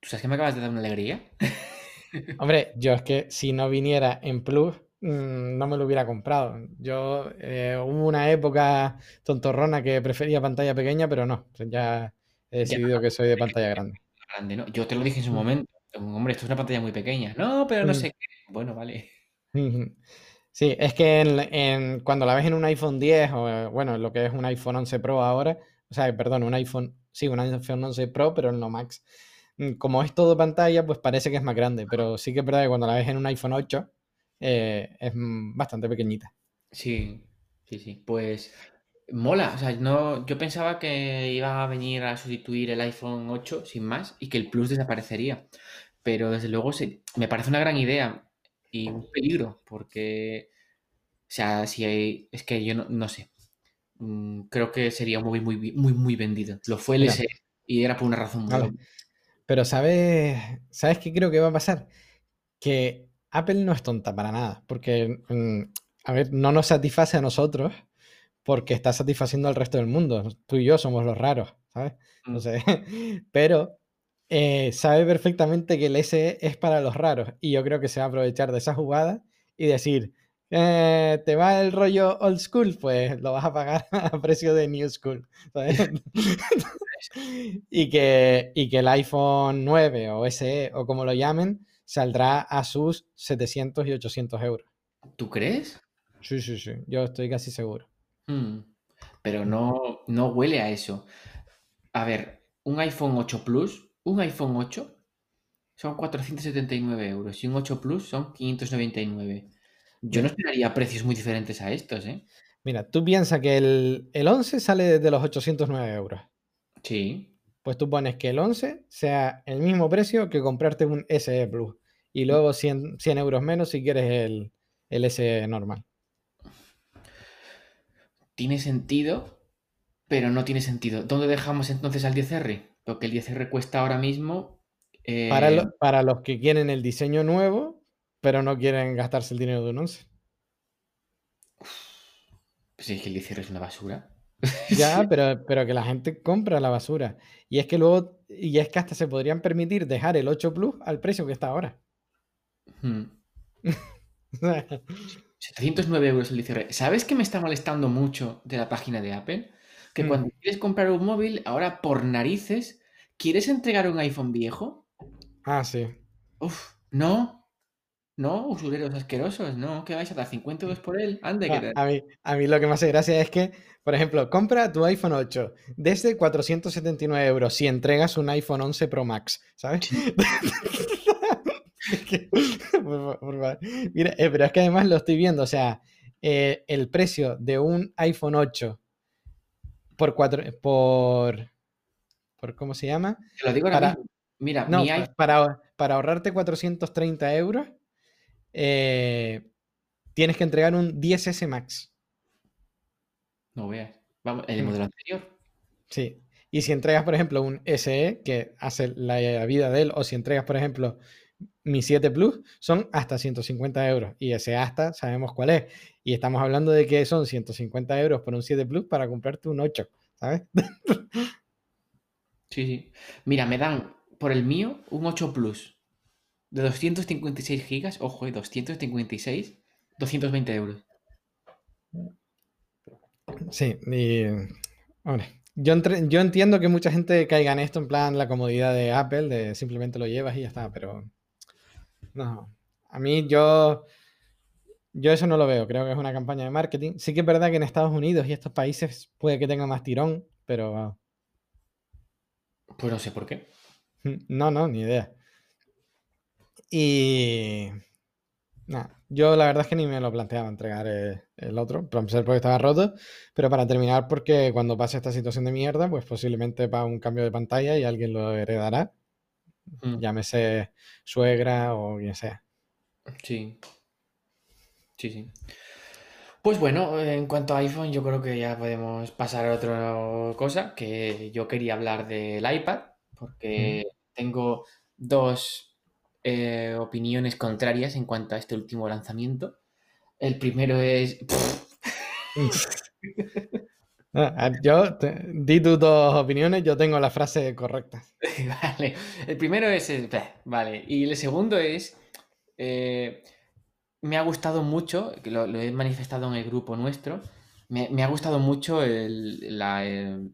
¿Tú sabes que me acabas de dar una alegría? Hombre, yo es que si no viniera en Plus, mm, no me lo hubiera comprado. Yo eh, hubo una época tontorrona que prefería pantalla pequeña, pero no. Ya he decidido que soy de pantalla grande. grande ¿no? Yo te lo dije en su momento. Hombre, esto es una pantalla muy pequeña. No, pero no mm. sé qué. Bueno, vale. Sí, es que cuando la ves en un iPhone 10 o bueno, lo que es un iPhone 11 Pro ahora, o sea, perdón, un iPhone, sí, un iPhone 11 Pro, pero no Max. Mm, como es todo pantalla, pues parece que es más grande, pero sí que es verdad que cuando la ves en un iPhone 8 eh, es bastante pequeñita. Sí, sí, sí. Pues mola. O sea, no, yo pensaba que iba a venir a sustituir el iPhone 8 sin más y que el Plus desaparecería. Pero desde luego me parece una gran idea y un peligro porque, o sea, si hay, es que yo no, sé. Mm, creo que sería un móvil muy, muy, muy vendido. Lo fue el S y era por una razón muy pero ¿sabes, ¿sabes qué creo que va a pasar? Que Apple no es tonta para nada, porque, mm, a ver, no nos satisface a nosotros porque está satisfaciendo al resto del mundo. Tú y yo somos los raros, ¿sabes? No mm. sé. Pero eh, sabe perfectamente que el SE es para los raros y yo creo que se va a aprovechar de esa jugada y decir, eh, ¿te va el rollo old school? Pues lo vas a pagar a precio de new school. y, que, y que el iPhone 9 o SE o como lo llamen saldrá a sus 700 y 800 euros. ¿Tú crees? Sí, sí, sí. Yo estoy casi seguro. Hmm. Pero no, no huele a eso. A ver, un iPhone 8 Plus, un iPhone 8 son 479 euros y un 8 Plus son 599. Yo no esperaría precios muy diferentes a estos, ¿eh? Mira, tú piensas que el, 11 sale desde los 809 euros. Sí. Pues tú pones que el 11 sea el mismo precio que comprarte un SE Plus. Y luego 100, 100 euros menos si quieres el, el SE normal. tiene sentido, pero no tiene sentido. ¿Dónde dejamos entonces al 10R? Porque el 10R cuesta ahora mismo... Para, eh, lo- para los que quieren el diseño nuevo, pero no quieren gastarse el dinero de un 11. Pues es que el 10R es una basura. Ya, pero, pero que la gente compra la basura. Y es que luego, y es que hasta se podrían permitir dejar el 8 Plus al precio que está ahora. Hmm. 709 euros el 10R. ¿Sabes qué me está molestando mucho de la página de Apple? Que Mm. cuando quieres comprar un móvil, ahora por narices, ¿quieres entregar un iPhone viejo? ah, sí. Uf, no. No, usureros asquerosos, no, que vais a dar 50 euros por él. Ande, que Ah, a, mí, a mí lo que me hace gracia es que, por ejemplo, compra tu iPhone 8 desde 479 euros si entregas un iPhone 11 Pro Max, ¿sabes? Es que, por fa- por favor. Mira, eh, pero es que además lo estoy viendo, o sea, eh, el precio de un iPhone 8 por cuatro, por, por ¿cómo se llama? Te lo digo ahora Para- mismo. Mira, No, mi para, para ahorrarte 430 euros, eh, tienes que entregar un 10S Max. No veas. Vamos, el modelo anterior. Sí. Y si entregas, por ejemplo, un SE, que hace la vida de él, o si entregas, por ejemplo, mi 7 Plus, son hasta 150 euros. Y ese hasta sabemos cuál es. Y estamos hablando de que son 150 euros por un 7 Plus para comprarte un 8, ¿sabes? Sí, sí. Mira, me dan por el mío un 8 Plus de 256 gigas. Ojo, eh, 256, 220 euros. Sí, y, hombre, yo, entre- yo entiendo que mucha gente caiga en esto en plan la comodidad de Apple, de simplemente lo llevas y ya está, pero no. A mí yo, yo eso no lo veo, creo que es una campaña de marketing. Sí que es verdad que en Estados Unidos y estos países puede que tenga más tirón, pero Pues no sé por qué. no, no, ni idea. Y nada, yo la verdad es que ni me lo planteaba entregar eh, el otro, por ser porque estaba roto, pero para terminar porque cuando pase esta situación de mierda, pues posiblemente va un cambio de pantalla y alguien lo heredará, Mm, llámese suegra o quien sea. Sí. Sí, sí. Pues bueno, en cuanto a iPhone, yo creo que ya podemos pasar a otra cosa, que yo quería hablar del iPad, porque tengo dos eh, opiniones contrarias en cuanto a este último lanzamiento. El primero es... Ah, Yo, te- di tus dos opiniones, yo tengo la frase correcta. Vale, el primero es... eh, Vale, y el segundo es... eh, me ha gustado mucho, que lo, lo he manifestado en el grupo nuestro, me, me ha gustado mucho el, la, el-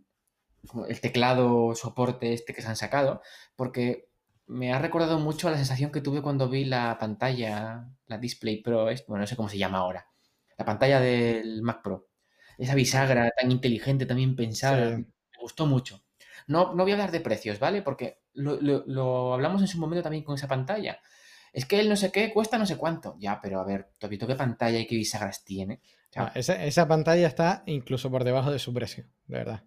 como el teclado soporte este que se han sacado, porque me ha recordado mucho a la sensación que tuve cuando vi la pantalla, la Display Pro, bueno, no sé cómo se llama ahora, la pantalla del Mac Pro. Esa bisagra tan inteligente, tan bien pensada, Sí. me gustó mucho. No, no voy a hablar de precios, ¿vale? Porque lo, lo- lo hablamos en su momento también con esa pantalla. Es que el no sé qué cuesta no sé cuánto. Ya, pero a ver, ¿tú has visto qué pantalla y qué bisagras tiene? O sea, Ah, esa, esa pantalla está incluso por debajo de su precio, de verdad.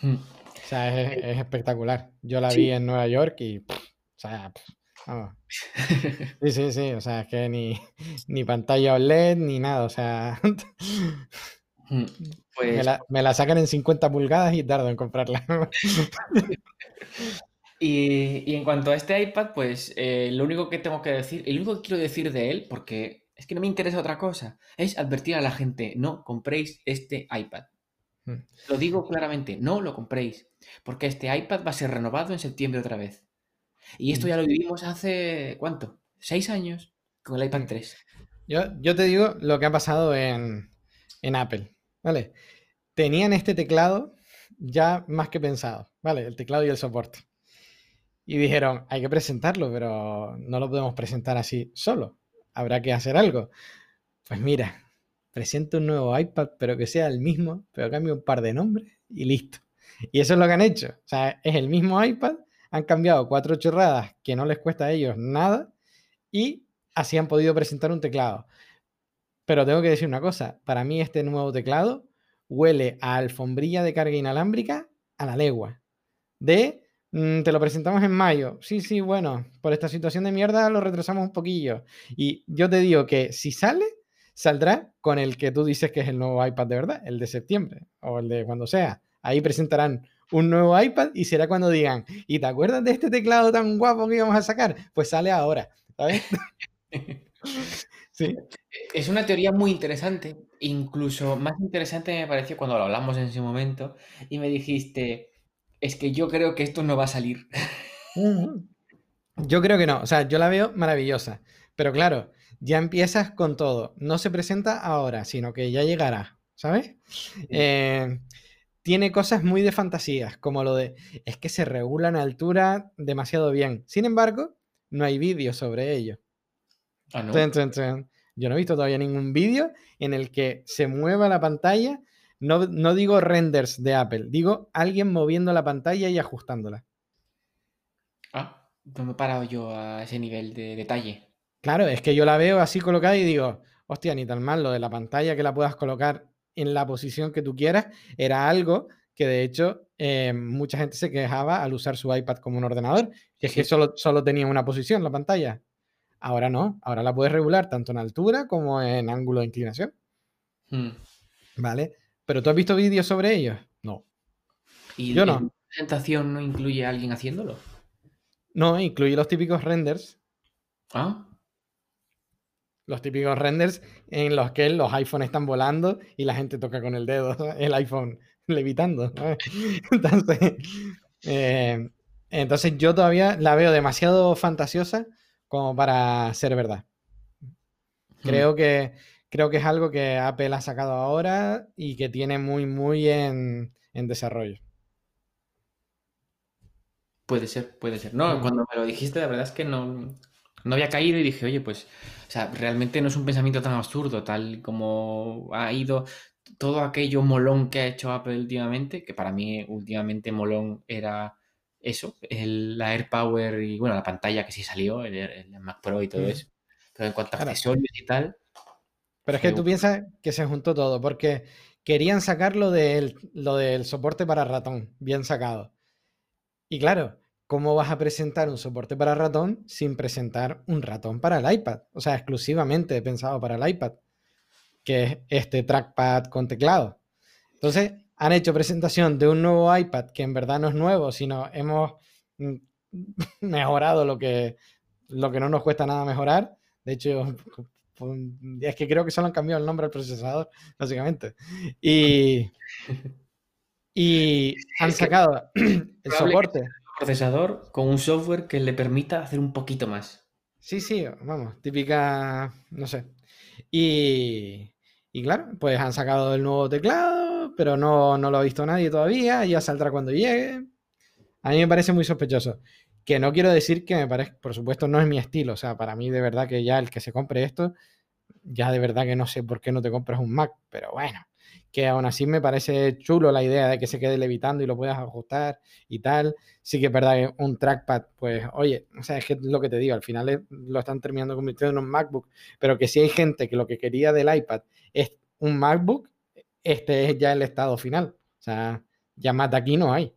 hmm. O sea, es, es espectacular. Yo la Sí. vi en Nueva York y, pff, o sea, pff, vamos. Sí, sí, sí, o sea, es que ni, ni pantalla OLED ni nada, o sea, Hmm. me Pues la, me la sacan en 50 pulgadas y tardo en comprarla. Y, y en cuanto a este iPad, pues eh, lo único que tengo que decir, y lo único que quiero decir de él, porque es que no me interesa otra cosa, es advertir a la gente, no compréis este iPad. Mm. Lo digo claramente, no lo compréis, porque este iPad va a ser renovado en septiembre otra vez. Y esto Mm. ya lo vivimos hace, ¿cuánto? ¿Seis años? Con el iPad Mm. 3. Yo, yo te digo lo que ha pasado en, en Apple, ¿vale? Tenían este teclado ya más que pensado, ¿vale? El teclado y el soporte. Y dijeron, hay que presentarlo, pero no lo podemos presentar así solo. Habrá que hacer algo. Pues mira, presento un nuevo iPad, pero que sea el mismo, pero cambio un par de nombres y listo. Y eso es lo que han hecho. O sea, es el mismo iPad, han cambiado cuatro chorradas que no les cuesta a ellos nada y así han podido presentar un teclado. Pero tengo que decir una cosa, para mí este nuevo teclado huele a alfombrilla de carga inalámbrica a la legua. De, mm, te lo presentamos en mayo. Sí, sí, bueno, por esta situación de mierda lo retrasamos un poquillo. Y yo te digo que si sale, saldrá con el que tú dices que es el nuevo iPad de verdad, el de septiembre o el de cuando sea. Ahí presentarán un nuevo iPad y será cuando digan, ¿y te acuerdas de este teclado tan guapo que íbamos a sacar? Pues sale ahora, ¿sabes? sí. Es una teoría muy interesante, incluso más interesante me pareció cuando lo hablamos en ese momento y me dijiste, es que yo creo que esto no va a salir. Yo creo que no, o sea, yo la veo maravillosa, pero claro, ya empiezas con todo, no se presenta ahora, sino que ya llegará, ¿sabes? Eh, tiene cosas muy de fantasías, como lo de, es que se regula en altura demasiado bien, sin embargo, no hay vídeo sobre ello. Ah, ¿no? Yo no he visto todavía ningún vídeo en el que se mueva la pantalla. No, no, digo renders de Apple, digo alguien moviendo la pantalla y ajustándola. Ah, no me he parado yo a ese nivel de detalle. Claro, es que yo la veo así colocada y digo, hostia, ni tan mal lo de la pantalla que la puedas colocar en la posición que tú quieras, era algo que de hecho eh, mucha gente se quejaba al usar su iPad como un ordenador, que es que solo, solo tenía una posición la pantalla. Ahora no, ahora la puedes regular tanto en altura como en ángulo de inclinación. Hmm. ¿Vale? ¿Pero tú has visto vídeos sobre ellos? No. ¿Y Yo no. ¿La presentación no incluye a alguien haciéndolo? No, incluye los típicos renders. Ah. Los típicos renders en los que los iPhones están volando y la gente toca con el dedo el iPhone levitando. Entonces, eh, entonces yo todavía la veo demasiado fantasiosa como para ser verdad. Hmm. Creo que, creo que es algo que Apple ha sacado ahora y que tiene muy, muy en, desarrollo. Puede ser, puede ser. No, cuando me lo dijiste, la verdad es que no, no había caído y dije, oye, pues, o sea, realmente no es un pensamiento tan absurdo, tal como ha ido todo aquello molón que ha hecho Apple últimamente, que para mí últimamente molón era eso, el, la AirPower y bueno, la pantalla que sí salió, el, Mac Pro y todo eso. Pero en cuanto a accesorios y tal. Pero es que tú piensas que se juntó todo, porque querían sacar lo del, lo del soporte para ratón, bien sacado. Y claro, ¿cómo vas a presentar un soporte para ratón sin presentar un ratón para el iPad? O sea, exclusivamente pensado para el iPad, que es este trackpad con teclado. Entonces, han hecho presentación de un nuevo iPad que en verdad no es nuevo, sino hemos mm, mejorado lo que, lo que no nos cuesta nada mejorar. De hecho, es que creo que solo han cambiado el nombre del procesador, básicamente. Y, y han sacado el soporte. procesador con un software que le permita hacer un poquito más. Sí, sí, vamos, típica, no sé. Y, y claro, pues han sacado el nuevo teclado, pero no, no lo ha visto nadie todavía, ya saldrá cuando llegue. A mí me parece muy sospechoso. Que no quiero decir que me parezca, por supuesto, no es mi estilo. O sea, para mí de verdad que ya el que se compre esto, ya de verdad que no sé por qué no te compras un Mac, pero bueno, que aún así me parece chulo la idea de que se quede levitando y lo puedas ajustar y tal. Sí que es verdad que un trackpad, pues, oye, o sea, es que lo que te digo, al final lo están terminando convirtiendo en un MacBook, pero que si hay gente que lo que quería del iPad es un MacBook, este es ya el estado final. O sea, ya más de aquí no hay.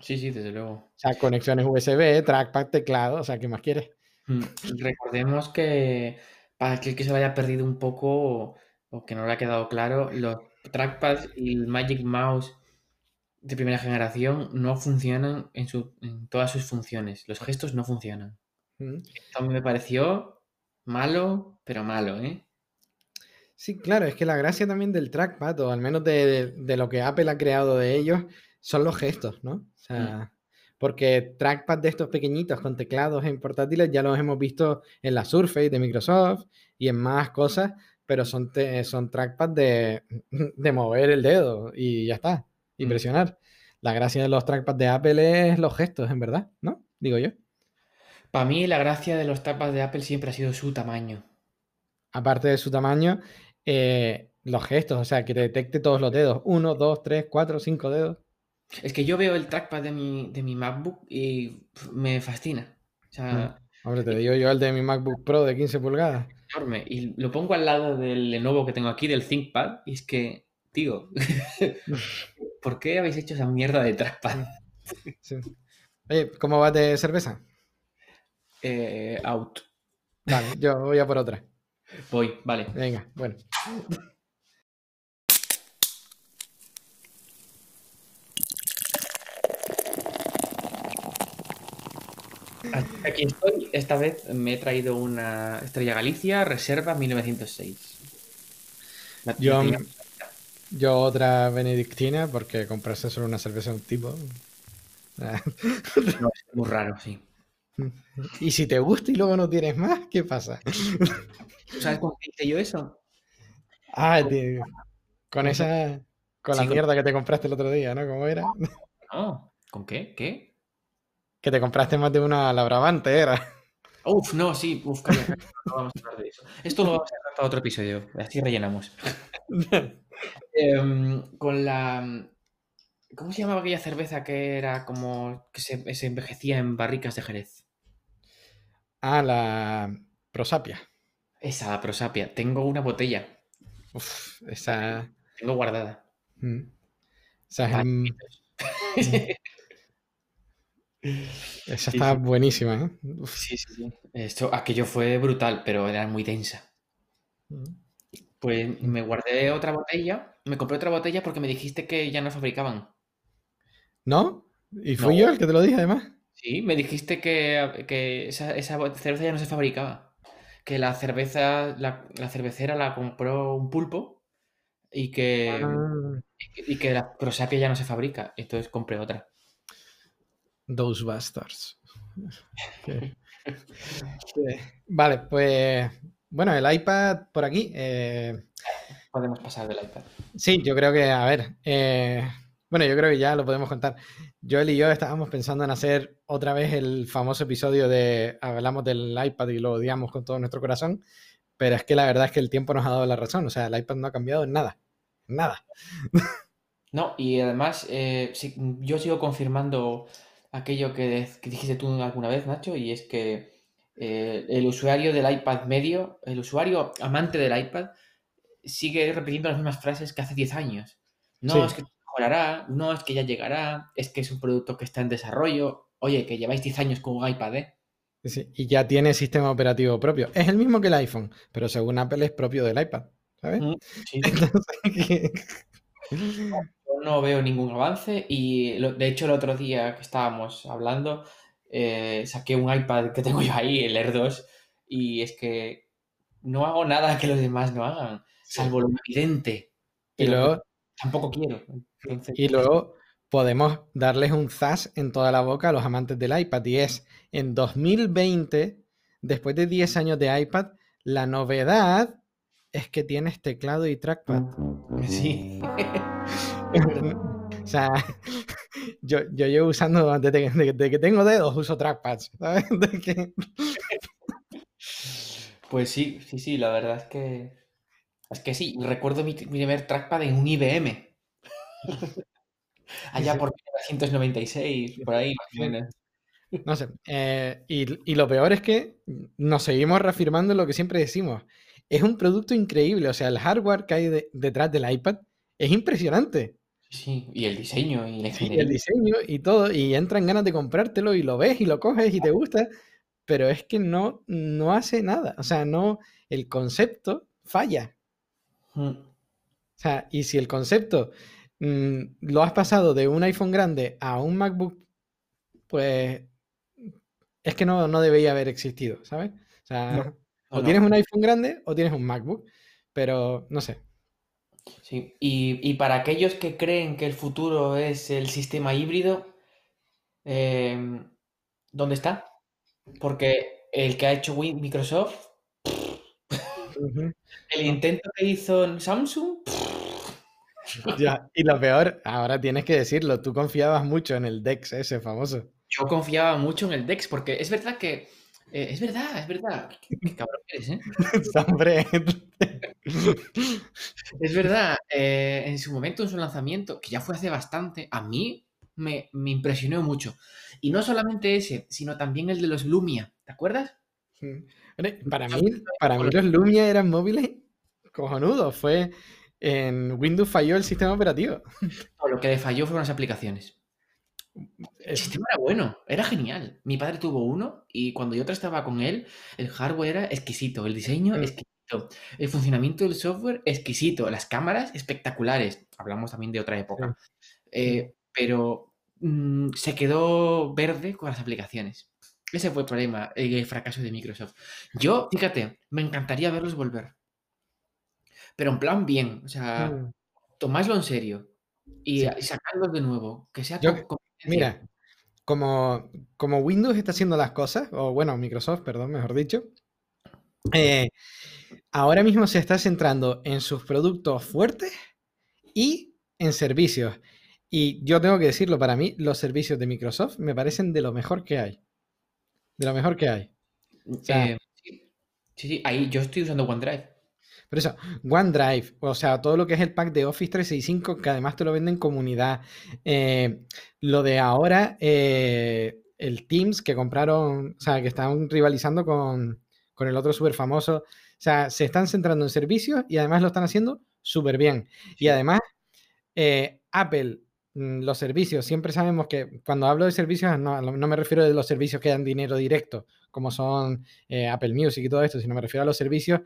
Sí, sí, desde luego. O sea, conexiones USB, trackpad, teclado, o sea, ¿qué más quieres? Mm, recordemos que para aquel que se vaya perdido un poco o que no le ha quedado claro, los trackpads y el Magic Mouse de primera generación no funcionan en, su, en todas sus funciones. Los gestos no funcionan. Mm. Esto me pareció malo, pero malo, ¿eh? Sí, claro, es que la gracia también del trackpad, o al menos de, lo que Apple ha creado de ellos, son los gestos, ¿no? O sea, porque trackpad de estos pequeñitos con teclados en portátiles ya los hemos visto en la Surface de Microsoft y en más cosas, pero son, son trackpad de, de, mover el dedo y ya está, y mm. presionar. La gracia de los trackpads de Apple es los gestos, en verdad, ¿no? Digo yo. Para mí la gracia de los trackpads de Apple siempre ha sido su tamaño. Aparte de su tamaño, eh, los gestos, o sea, que te detecte todos los dedos. Uno, dos, tres, cuatro, cinco dedos. Es que yo veo el trackpad de mi, de mi MacBook y me fascina. O sea, mm. Hombre, te digo yo el de mi MacBook Pro de 15 pulgadas. Enorme. Y lo pongo al lado del Lenovo que tengo aquí, del ThinkPad, y es que, tío, ¿por qué habéis hecho esa mierda de trackpad? Oye, ¿cómo va de cerveza? Eh, out. Vale, yo voy a por otra. Voy, vale. Venga, bueno. Aquí estoy. Esta vez me he traído una Estrella Galicia Reserva 1906. La- Yo, otra benedictina porque comprarse solo una cerveza de un tipo. No, es muy raro, sí. Y si te gusta y luego no tienes más, ¿qué pasa? ¿Tú sabes cómo hice yo eso? Ah, tío, con esa. Con la con- mierda que te compraste el otro día, ¿no? ¿Cómo era? No. ¿Con qué? ¿Qué? Que te compraste más de una labravante, era. Uf, no, sí, uf, calla, calla, no vamos a hablar de eso. Esto lo vamos a dejar para otro episodio, así rellenamos. Em, con la. ¿Cómo se llamaba aquella cerveza que era como. que se, se envejecía en barricas de Jerez? Ah, la prosapia. Esa, la prosapia. Tengo una botella. Uf, esa. Tengo guardada. mm. Esa, es el- esa está sí. buenísima, ¿eh? Uf. Sí, sí, sí. Esto, aquello fue brutal, pero era muy densa. Pues me guardé otra botella. Me compré otra botella porque me dijiste que ya no fabricaban. ¿No? ¿Y fui No. yo el que te lo dije, además? Sí, me dijiste que, que esa, esa cerveza ya no se fabricaba. Que la cerveza, la, la cervecera la compró un pulpo y que, Ah, y que la prosapia ya no se fabrica. Entonces compré otra. Those bastards. Vale, pues. Bueno, el iPad por aquí. eh, Podemos pasar del iPad. Sí, yo creo que, a ver, eh, bueno, yo creo que ya lo podemos contar. Joel y yo estábamos pensando en hacer otra vez el famoso episodio de hablamos del iPad y lo odiamos con todo nuestro corazón, pero es que la verdad es que el tiempo nos ha dado la razón, o sea, el iPad no ha cambiado en nada, en nada. No, y además eh, sí, yo sigo confirmando aquello que, dijiste tú alguna vez, Nacho, y es que eh, el usuario del iPad medio, el usuario amante del iPad, sigue repitiendo las mismas frases que hace 10 años. No, Sí. es que mejorará, no, es que ya llegará, es que es un producto que está en desarrollo. Oye, que lleváis 10 años con un iPad, ¿eh? Sí, y ya tiene sistema operativo propio. Es el mismo que el iPhone, pero según Apple es propio del iPad, ¿sabes? Mm, sí. Entonces, no veo ningún avance y lo- de hecho el otro día que estábamos hablando eh, saqué un iPad que tengo yo ahí, el Air 2, y es que no hago nada que los demás no hagan, salvo lo evidente. y luego, tampoco quiero. Entonces, Y luego podemos darles un zas en toda la boca a los amantes del iPad. Y es, en 2020, después de 10 años de iPad, la novedad es que tienes teclado y trackpad. sí. o sea, yo, yo llevo usando, desde que, desde que tengo dedos, uso trackpads. ¿sabes? De que- Pues sí, sí, sí, la verdad es que es que sí, recuerdo mi, mi primer trackpad en un IBM. Allá por 1996, por ahí más o menos. No sé. eh, y, y lo peor es que nos seguimos reafirmando lo que siempre decimos. Es un producto increíble. O sea, el hardware que hay de- detrás del iPad es impresionante. Sí, y el diseño y la ingeniería. el diseño y todo. Y entran ganas de comprártelo y lo ves y lo coges y te gusta. Pero es que no, no hace nada. O sea, no. El concepto falla. Mm. O sea, y si el concepto mm, lo has pasado de un iPhone grande a un MacBook, pues es que no, no debería haber existido, ¿sabes? O sea, No, o No, tienes un iPhone grande o tienes un MacBook, pero no sé. Sí, y, y para aquellos que creen que el futuro es el sistema híbrido, eh, ¿dónde está? Porque el que ha hecho Microsoft, el intento que hizo en Samsung, Ya, Y lo peor, ahora tienes que decirlo, tú confiabas mucho en el DeX ese famoso. yo confiaba mucho en el DeX, porque es verdad que, eh, es verdad, es verdad, qué, qué cabrón eres, ¿eh? Hombre, Es verdad, eh, en su momento, en su lanzamiento, que ya fue hace bastante, a mí me, me impresionó mucho. Y no solamente ese, sino también el de los Lumia, ¿te acuerdas? Para mí, para mí los Lumia eran móviles cojonudos. Fue en Windows falló el sistema operativo. No, lo que le falló fueron las aplicaciones. El sistema era bueno, era genial. Mi padre tuvo uno y cuando yo estaba con él, el hardware era exquisito, el diseño Mm. exquisito. El funcionamiento del software exquisito, las cámaras espectaculares. Hablamos también de otra época. Eh, pero mm, se quedó verde con las aplicaciones. Ese fue el problema, el fracaso de Microsoft. Yo, fíjate, me encantaría verlos volver. Pero en plan bien, o sea, mm. tomadlo en serio y, sacarlos de nuevo, que sea Mira, como, como Windows está haciendo las cosas, o bueno, Microsoft, perdón, mejor dicho, eh, ahora mismo se está centrando en sus productos fuertes y en servicios. Y yo tengo que decirlo, para mí los servicios de Microsoft me parecen de lo mejor que hay. De lo mejor que hay. Eh, sí, sí, ahí yo estoy usando OneDrive. Por eso, OneDrive, o sea, todo lo que es el pack de Office 365, que además te lo venden en comunidad. Eh, lo de ahora, eh, el Teams que compraron, o sea, que están rivalizando con, con el otro súper famoso. O sea, se están centrando en servicios y además lo están haciendo súper bien. Y además, Apple Mm, los servicios, siempre sabemos que cuando hablo de servicios no, me refiero a los servicios que dan dinero directo, como son eh, Apple Music y todo esto, sino me refiero a los servicios,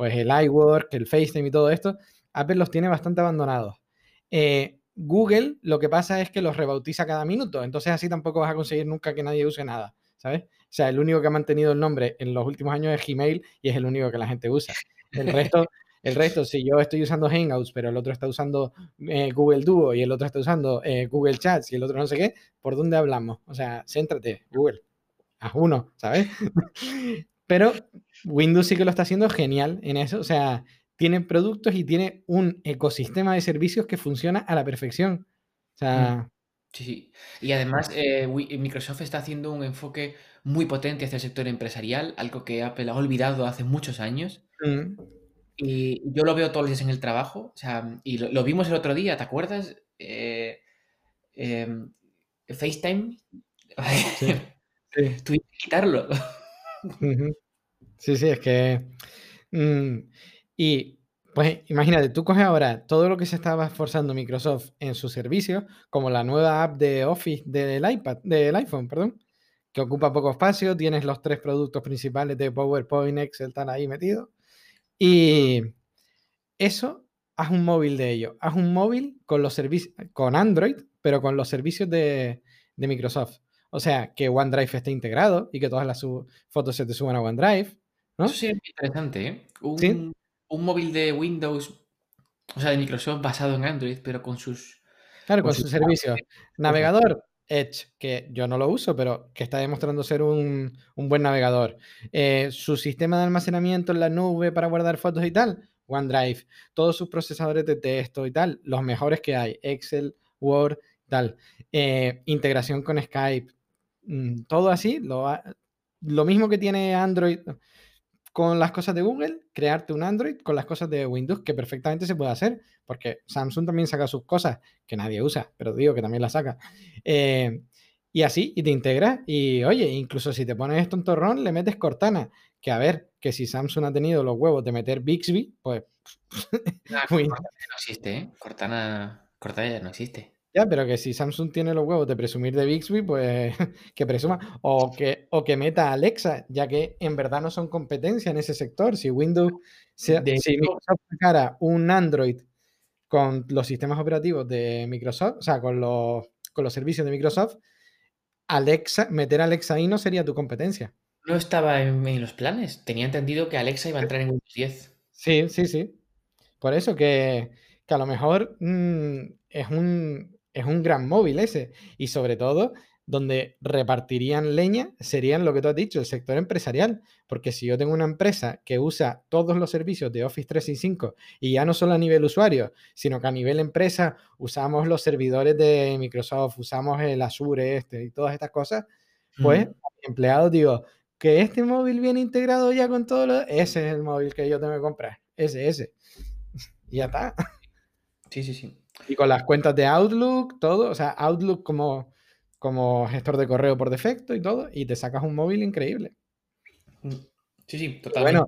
pues el iWork, el FaceTime y todo esto, Apple los tiene bastante abandonados. Eh, Google lo que pasa es que los rebautiza cada minuto, entonces así tampoco vas a conseguir nunca que nadie use nada, ¿sabes? O sea, el único que ha mantenido el nombre en los últimos años es Gmail y es el único que la gente usa. El resto el resto, si yo estoy usando Hangouts, pero el otro está usando eh, Google Duo y el otro está usando eh, Google Chats y el otro no sé qué, ¿por dónde hablamos? O sea, céntrate, Google. Haz uno, ¿sabes? pero Windows sí que lo está haciendo genial en eso. O sea, tiene productos y tiene un ecosistema de servicios que funciona a la perfección. O sea. Mm. Sí, sí. Y además, eh, Microsoft está haciendo un enfoque muy potente hacia el sector empresarial, algo que Apple ha olvidado hace muchos años. Mm. Y yo lo veo todos los días en el trabajo, o sea, y lo, vimos el otro día, ¿te acuerdas? Eh, em, FaceTime. Sí. Tuviste que quitarlo. Sí, sí, es que. Mm, y pues imagínate, tú coges ahora todo lo que se estaba esforzando Microsoft en su servicio, como la nueva app de Office del iPad, del iPhone, perdón, que ocupa poco espacio, tienes los tres productos principales de PowerPoint, Excel, están ahí metidos. Y eso, haz un móvil de ello. Haz un móvil con los servicios, con Android, pero con los servicios de, Microsoft. O sea, que OneDrive esté integrado y que todas las fotos se te suban a OneDrive. ¿No? Eso sí es interesante, ¿eh? Un, un móvil de Windows, o sea, de Microsoft basado en Android, pero con sus. Claro, con, sus, servicios. Navegador, Edge, que yo no lo uso, pero que está demostrando ser un, buen navegador. Eh, su sistema de almacenamiento en la nube para guardar fotos y tal, OneDrive. Todos sus procesadores de texto y tal, los mejores que hay, Excel, Word, tal. Eh, integración con Skype, mm, todo así, lo, lo mismo que tiene Android con las cosas de Google, crearte un Android con las cosas de Windows, que perfectamente se puede hacer, porque Samsung también saca sus cosas que nadie usa, pero digo que también las saca. Eh, y así, y te integras, y oye, incluso si te pones esto en torrón, le metes Cortana, que a ver, que si Samsung ha tenido los huevos de meter Bixby, pues... Cortana no existe, ¿eh? Cortana, Cortana ya no existe. Ya, pero que si Samsung tiene los huevos de presumir de Bixby, pues que presuma. O que, o que meta Alexa, ya que en verdad no son competencia en ese sector. Si Windows, si, Microsoft sacara un Android con los sistemas operativos de Microsoft, o sea, con los, con los servicios de Microsoft, Alexa, meter Alexa ahí no sería tu competencia. No estaba en, los planes. Tenía entendido que Alexa iba a entrar en Windows 10. Sí, sí, sí. Por eso que, que a lo mejor mm, es un es un gran móvil ese. Y sobre todo, donde repartirían leña serían lo que tú has dicho, el sector empresarial. Porque si yo tengo una empresa que usa todos los servicios de Office 365 y ya no solo a nivel usuario, sino que a nivel empresa usamos los servidores de Microsoft, usamos el Azure este y todas estas cosas, pues empleados digo, que este móvil viene integrado ya con todo lo... Ese es el móvil que yo tengo que comprar. Ese, ese. y ya está. Sí, sí, sí. Y con las cuentas de Outlook, todo, o sea, Outlook como, como gestor de correo por defecto y todo, y te sacas un móvil increíble. Mm. Sí, sí, totalmente. Bueno,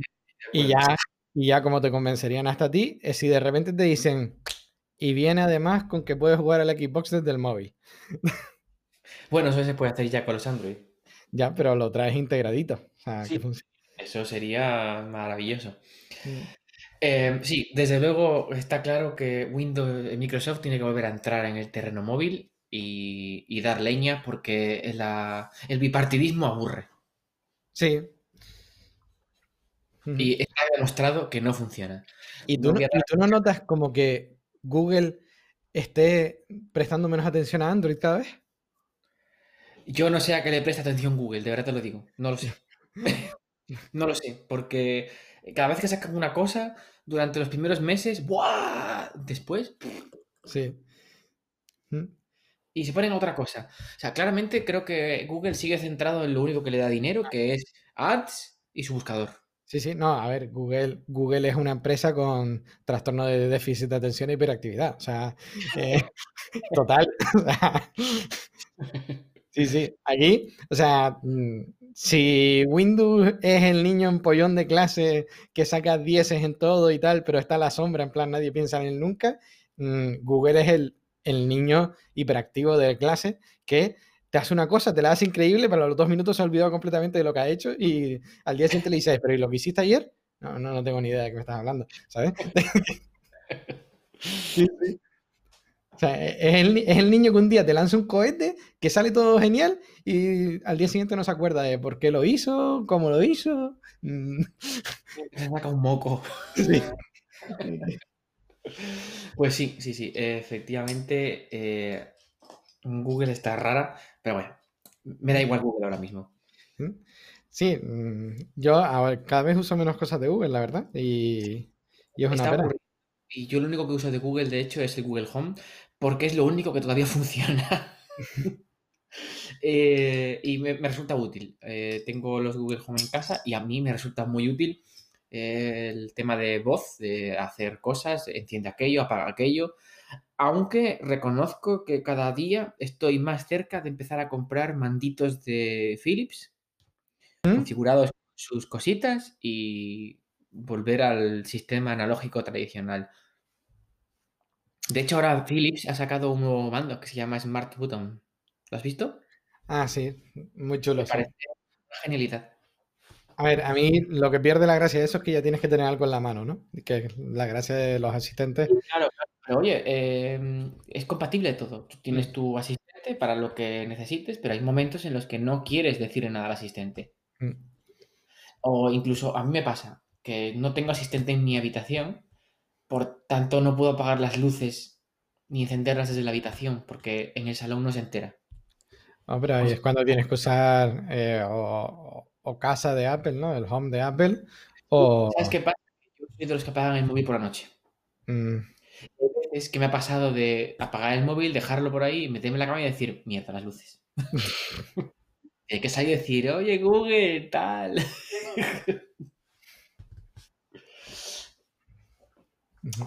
y ya, y ya como te convencerían hasta a ti, es si de repente te dicen, y viene además con que puedes jugar al Xbox desde el móvil. Bueno, eso se puede hacer ya con los Android. Ya, pero lo traes integradito. eso sería maravilloso. Eh, sí, desde luego está claro que Windows, eh, Microsoft tiene que volver a entrar en el terreno móvil y, dar leña porque el bipartidismo aburre. Sí. Y está demostrado que no funciona. ¿Y tú, no, notas como que Google esté prestando menos atención a Android cada vez? Yo no sé a qué le presta atención Google, de verdad te lo digo. No lo sé. no lo sé, porque cada vez que sacan una cosa, durante los primeros meses, ¡buah! Después. Sí. ¿Mm? Y se ponen otra cosa. O sea, claramente creo que Google sigue centrado en lo único que le da dinero, que es ads y su buscador. Sí, sí, no, a ver, Google, Google es una empresa con trastorno de déficit de atención e hiperactividad. O sea, eh, total. sí, sí. Aquí, o sea, mm, si Windows es el niño empollón de clase que saca dieces en todo y tal, pero está a la sombra, en plan nadie piensa en él nunca, mm, Google es el, niño hiperactivo de clase que te hace una cosa, te la hace increíble, pero a los dos minutos se ha olvidado completamente de lo que ha hecho y al día siguiente le dices, pero ¿y lo que hiciste ayer? No, no, no tengo ni idea de qué me estás hablando, ¿sabes? sí, sí. O sea, es el, niño que un día te lanza un cohete, que sale todo genial y al día siguiente no se acuerda de por qué lo hizo, cómo lo hizo. Se saca un moco. Sí. Pues sí, sí, sí. Efectivamente, eh, Google está rara, pero bueno, me da igual Google ahora mismo. ¿Mm? Sí, mm, yo cada vez uso menos cosas de Google, la verdad, y, es una pena. Y yo lo único que uso de Google, de hecho, es el Google Home, porque es lo único que todavía funciona. Eh, y me, resulta útil. Eh, tengo los Google Home en casa y a mí me resulta muy útil eh, el tema de voz, de hacer cosas, enciende aquello, apaga aquello. Aunque reconozco que cada día estoy más cerca de empezar a comprar manditos de Philips, ¿Mm? configurados sus cositas y volver al sistema analógico tradicional. De hecho, ahora Philips ha sacado un nuevo mando que se llama Smart Button. ¿Lo has visto? Ah, sí, muy chulo. Me parece una genialidad. A ver, a mí lo que pierde la gracia de eso es que ya tienes que tener algo en la mano, ¿no? Que la gracia de los asistentes. Claro, claro. Pero oye, em, es compatible todo. Tú tienes mm. tu asistente para lo que necesites, pero hay momentos en los que no quieres decirle nada al asistente. Mm. O incluso a mí me pasa que no tengo asistente en mi habitación por tanto, no puedo apagar las luces ni encenderlas desde la habitación, porque en el salón no se entera. Hombre, ahí es cuando tienes que usar eh, o, casa de Apple, ¿no? El home de Apple. O... ¿Sabes qué pasa? Yo soy de los que apagan el móvil por la noche. Mm. Es que me ha pasado de apagar el móvil, dejarlo por ahí, meterme en la cama y decir, mierda, las luces. Hay que salir y decir, oye, Google, tal.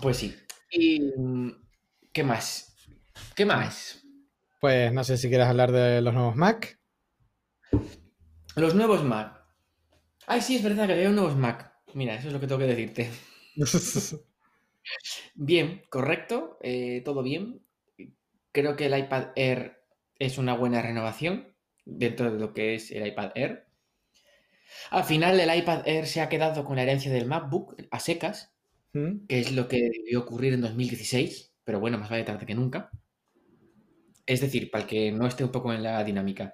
Pues sí. ¿Y mm, qué más? ¿Qué más? Pues no sé si quieres hablar de los nuevos Mac. Los nuevos Mac. Ay, sí, es verdad que hay nuevos Mac. Mira, eso es lo que tengo que decirte. bien, correcto, eh, todo bien. Creo que el iPad Air es una buena renovación dentro de lo que es el iPad Air. Al final el iPad Air se ha quedado con la herencia del MacBook a secas, que es lo que debió ocurrir en 2016, pero bueno, más vale tarde que nunca. Es decir, para el que no esté un poco en la dinámica,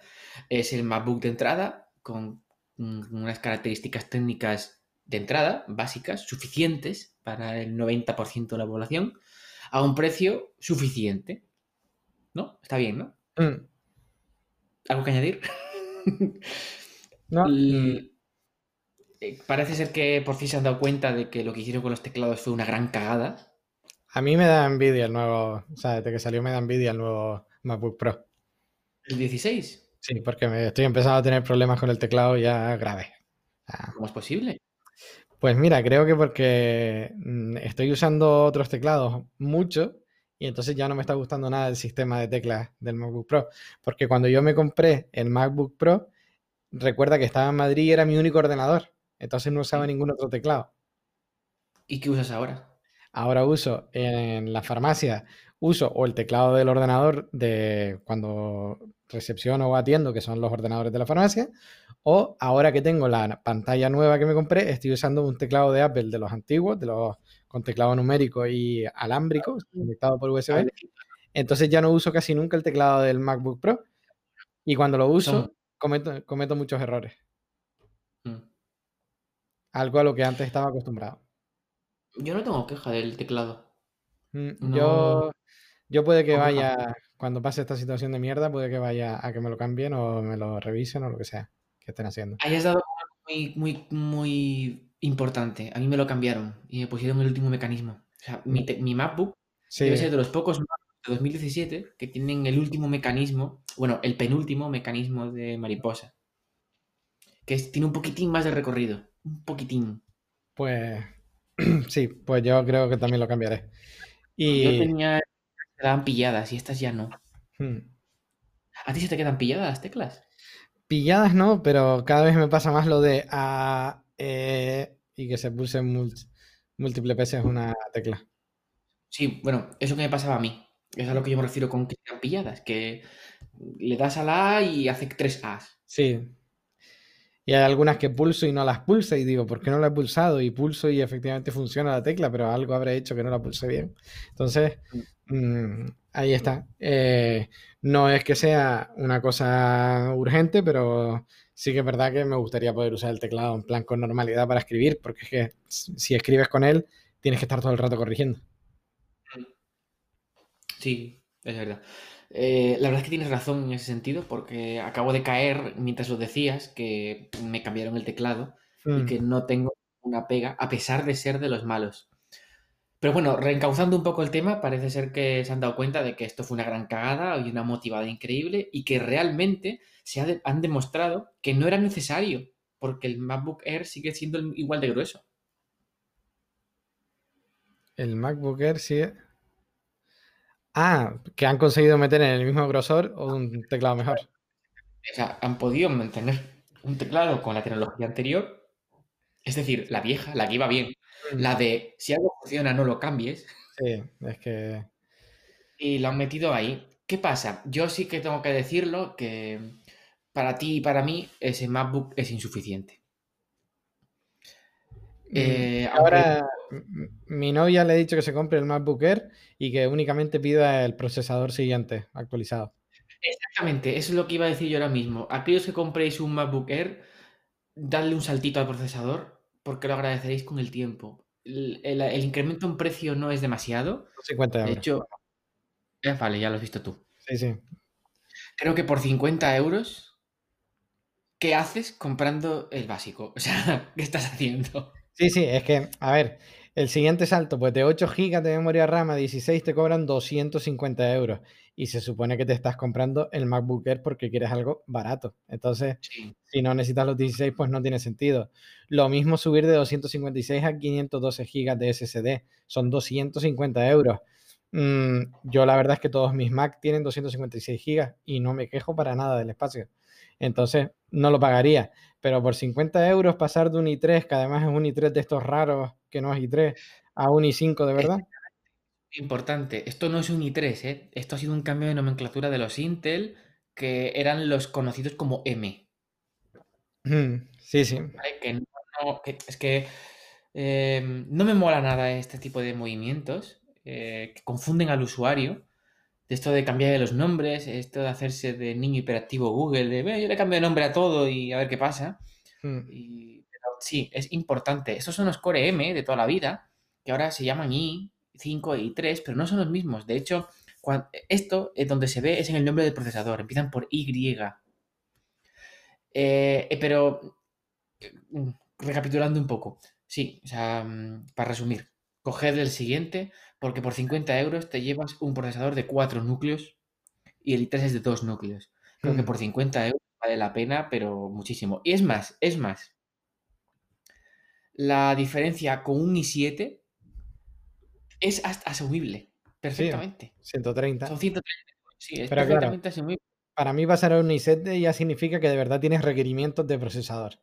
es el MacBook de entrada con unas características técnicas de entrada básicas, suficientes para el 90% de la población, a un precio suficiente. ¿No? Está bien, ¿no? Mm. ¿Algo que añadir? No. Parece ser que por fin se han dado cuenta de que lo que hicieron con los teclados fue una gran cagada. A mí me da envidia el nuevo, o sea, desde que salió me da envidia el nuevo MacBook Pro. ¿El 16? Sí, porque me estoy empezando a tener problemas con el teclado ya grave. ¿Cómo es posible? Pues mira, creo que porque mm, estoy usando otros teclados mucho y entonces ya no me está gustando nada el sistema de teclas del MacBook Pro. Porque cuando yo me compré el MacBook Pro, recuerda que estaba en Madrid y era mi único ordenador. Entonces no usaba ningún otro teclado. ¿Y qué usas ahora? Ahora uso en la farmacia, uso o el teclado del ordenador de cuando recepciono o atiendo, que son los ordenadores de la farmacia, o ahora que tengo la pantalla nueva que me compré, estoy usando un teclado de Apple de los antiguos, de los con teclado numérico y alámbrico, conectado por USB. Entonces ya no uso casi nunca el teclado del MacBook Pro. Y cuando lo uso, cometo, cometo muchos errores. Algo a lo que antes estaba acostumbrado. Yo no tengo queja del teclado. Mm, yo, yo puede que vaya, cuando pase esta situación de mierda, puede que vaya a que me lo cambien o me lo revisen o lo que sea que estén haciendo. Hayas dado muy, muy, muy importante. A mí me lo cambiaron y me pusieron el último mecanismo. O sea, mi, mm. MacBook debe ser de los pocos de 2017 que tienen el último mecanismo, bueno, el penúltimo mecanismo de mariposa. Que tiene un poquitín más de recorrido. Un poquitín. Pues sí, pues yo creo que también lo cambiaré. Y... Yo tenía. Quedaban pilladas y estas ya no. Hmm. ¿A ti se te quedan pilladas las teclas? Pilladas no, pero cada vez me pasa más lo de A, E y que se pulse múltiples veces una tecla. Sí, bueno, eso que me pasaba a mí. Es a lo que yo me refiero con que quedan pilladas, que le das a la A y hace tres A's. Sí, y hay algunas que pulso y no las pulsa y digo, ¿por qué no la he pulsado? Y pulso y efectivamente funciona la tecla, pero algo habré hecho que no la pulse bien. Entonces, mm, ahí está. Eh, no es que sea una cosa urgente, pero sí que es verdad que me gustaría poder usar el teclado en plan con normalidad para escribir, porque es que si escribes con él, tienes que estar todo el rato corrigiendo. Sí, es verdad. Eh, la verdad es que tienes razón en ese sentido, porque acabo de caer mientras lo decías, que me cambiaron el teclado y mm. que no tengo una pega, a pesar de ser de los malos. Pero bueno, reencauzando un poco el tema, parece ser que se han dado cuenta de que esto fue una gran cagada y una motivada increíble y que realmente se han demostrado que no era necesario, porque el MacBook Air sigue siendo igual de grueso. El MacBook Air sigue... Ah, que han conseguido meter en el mismo grosor o un teclado mejor. O sea, han podido mantener un teclado con la tecnología anterior, es decir, la vieja, la que iba bien, mm. la de si algo funciona no lo cambies. Sí, es que... Y lo han metido ahí. ¿Qué pasa? Yo sí que tengo que decirlo que para ti y para mí ese MacBook es insuficiente. Mm, eh, ahora, mi novia le ha dicho que se compre el MacBook Air y que únicamente pida el procesador siguiente actualizado. Exactamente, eso es lo que iba a decir yo ahora mismo. Aquellos que compréis un MacBook Air, dadle un saltito al procesador porque lo agradeceréis con el tiempo. El, incremento en precio no es demasiado. 50 euros. De hecho, vale, ya lo has visto tú. Sí, sí. Creo que por 50 euros, ¿qué haces comprando el básico? O sea, ¿qué estás haciendo? Sí, sí, es que, a ver, el siguiente salto, pues de 8 GB de memoria RAM a 16 te cobran 250 euros. Y se supone que te estás comprando el MacBook Air porque quieres algo barato. Entonces, si no necesitas los 16, pues no tiene sentido. Lo mismo subir de 256 a 512 GB de SSD. Son 250 euros. Mm, yo la verdad es que todos mis Mac tienen 256 GB y no me quejo para nada del espacio. Entonces, no lo pagaría. Pero por 50 euros pasar de un i3, que además es un i3 de estos raros, que no es i3, a un i5 de verdad. Importante, esto no es un i3, ¿eh? esto ha sido un cambio de nomenclatura de los Intel, que eran los conocidos como M. Sí, sí. es que em, no me mola nada este tipo de movimientos eh, que confunden al usuario esto de cambiar los nombres, esto de hacerse de niño hiperactivo Google, de yo le cambio de nombre a todo y a ver qué pasa. Hmm. Sí, es importante. Estos son los Core M de toda la vida, que ahora se llaman i5 y i3, pero no son los mismos. De hecho, esto es donde se ve es en el nombre del procesador, empiezan por Y. Eh, eh, pero, mm, recapitulando un poco, sí, o sea, mm, para resumir, coged el siguiente, porque por 50 euros te llevas un procesador de 4 núcleos y el i3 es de 2 núcleos. Creo que mm. por 50 euros vale la pena, pero muchísimo. Y es más, es más. La diferencia con un i7 es asumible, perfectamente. 130. Son 130. Sí, es perfectamente asumible. Para mí pasar a un i7 ya significa que de verdad tienes requerimientos de procesador.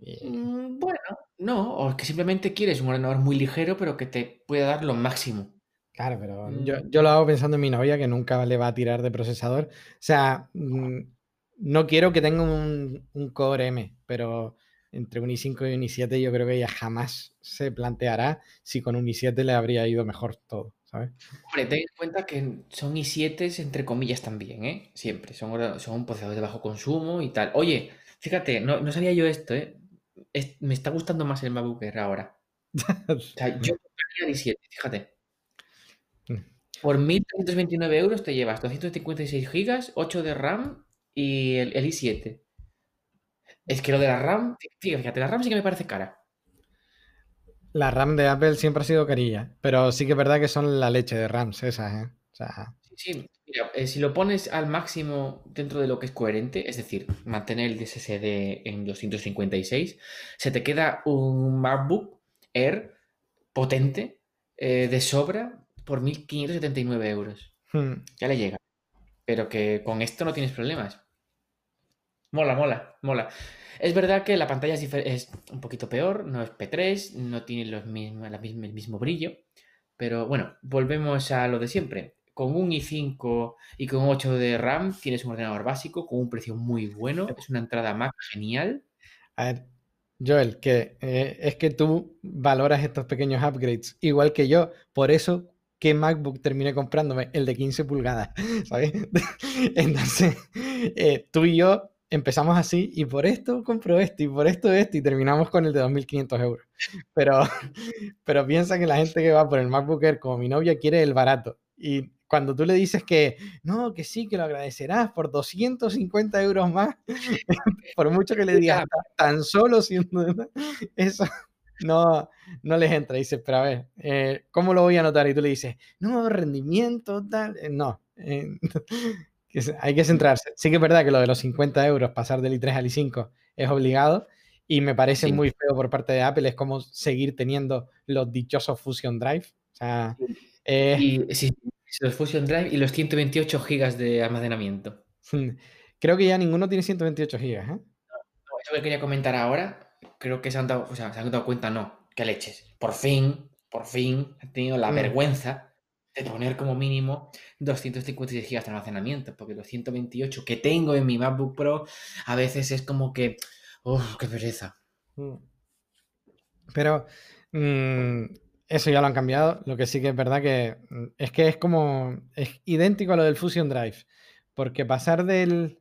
Mm, bueno, no, o que simplemente quieres un ordenador muy ligero, pero que te pueda dar lo máximo. Claro, pero yo, mm. yo, lo hago pensando en mi novia que nunca le va a tirar de procesador. O sea, mm, no quiero que tenga un, un Core M, pero entre un i5 y un i7 yo creo que ella jamás se planteará si con un i7 le habría ido mejor todo, ¿sabes? Hombre, ten en cuenta que son i7 entre comillas también, ¿eh? Siempre, son, son procesadores de bajo consumo y tal. Oye, fíjate, no, sabía yo esto, ¿eh? me está gustando más el MacBook Air ahora. o sea, yo compraría i7, fíjate. Mm. Por 1.329 euros te llevas 256 gigas, 8 de RAM y el, el i7. Es que lo de la RAM, fíjate, la RAM sí que me parece cara. La RAM de Apple siempre ha sido carilla, pero sí que es verdad que son la leche de RAMs esas, ¿eh? O sea... Sí, mira, eh, si lo pones al máximo dentro de lo que es coherente, es decir, mantener el SSD en 256, se te queda un MacBook Air potente eh, de sobra por 1.579 euros. Hmm. Ya le llega. Pero que con esto no tienes problemas. Mola, mola, mola. Es verdad que la pantalla es, un poquito peor, no es P3, no tiene los mismos, el mismo brillo, pero bueno, volvemos a lo de siempre. Con un i5 y con 8 de RAM tienes un ordenador básico con un precio muy bueno, es una entrada Mac genial. A ver, Joel, que eh, es que tú valoras estos pequeños upgrades igual que yo, por eso ¿qué MacBook terminé comprándome? El de 15 pulgadas, ¿sabes? Entonces, eh, tú y yo empezamos así y por esto compro esto y por esto esto y terminamos con el de 2.500 euros. Pero, pero piensa que la gente que va por el MacBook Air como mi novia quiere el barato. Y cuando tú le dices que no, que sí, que lo agradecerás por 250 euros más, por mucho que le digas tan solo siendo eso, no, no les entra. Dice, pero a ver, eh, ¿cómo lo voy a anotar? Y tú le dices, no, rendimiento, tal. Eh, no. Eh, hay que centrarse. Sí que es verdad que lo de los 50 euros, pasar del i3 al i5, es obligado. Y me parece muy feo por parte de Apple, es como seguir teniendo los dichosos Fusion Drive. O sea, y, sí, los Fusion Drive y los 128 gigas de almacenamiento. Creo que ya ninguno tiene 128 gigas. ¿eh? eso que quería comentar ahora, creo que se han dado, o sea, se han dado cuenta, no, que leches. Por fin, por fin, han tenido la mm. vergüenza de poner como mínimo 256 GB de almacenamiento, porque los 128 que tengo en mi MacBook Pro a veces es como que, ¡oh, qué pereza! Mm. Pero mm, eso ya lo han cambiado. Lo que sí que es verdad que mm, es que es como, es idéntico a lo del Fusion Drive, porque pasar del...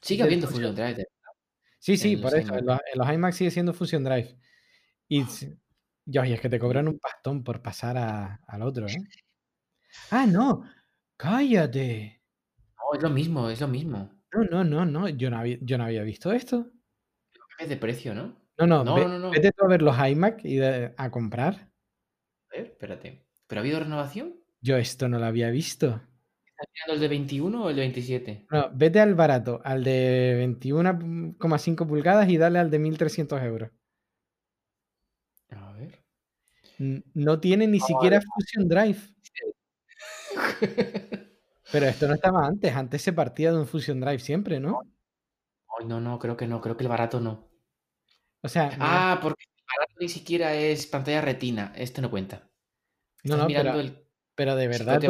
Sigue habiendo Fusion, Drive. Sí, sí, por eso. En los, en iMac sigue siendo Fusion Drive. Y y es que te cobran un pastón por pasar al otro, ¿eh? Ah, no. Cállate. No, es lo mismo, es lo mismo. No, no, no, no. Yo no había, yo no había visto esto. Es de precio, ¿no? No, no, no, no, no. Vete tú a ver los iMac y a comprar. A ver, espérate. ¿Pero ha habido renovación? Yo esto no lo había visto. ¿Estás mirando el de 21 o el de 27? No, vete al barato, al de 21,5 pulgadas y dale al de 1300 euros. No tiene ni siquiera Fusion Drive. Pero esto no estaba antes. Antes se partía de un Fusion Drive siempre, ¿no? no, no, creo que no. Creo que el barato no. O sea. Ah, porque el barato ni siquiera es pantalla retina. Este no cuenta. No, no, pero, de verdad.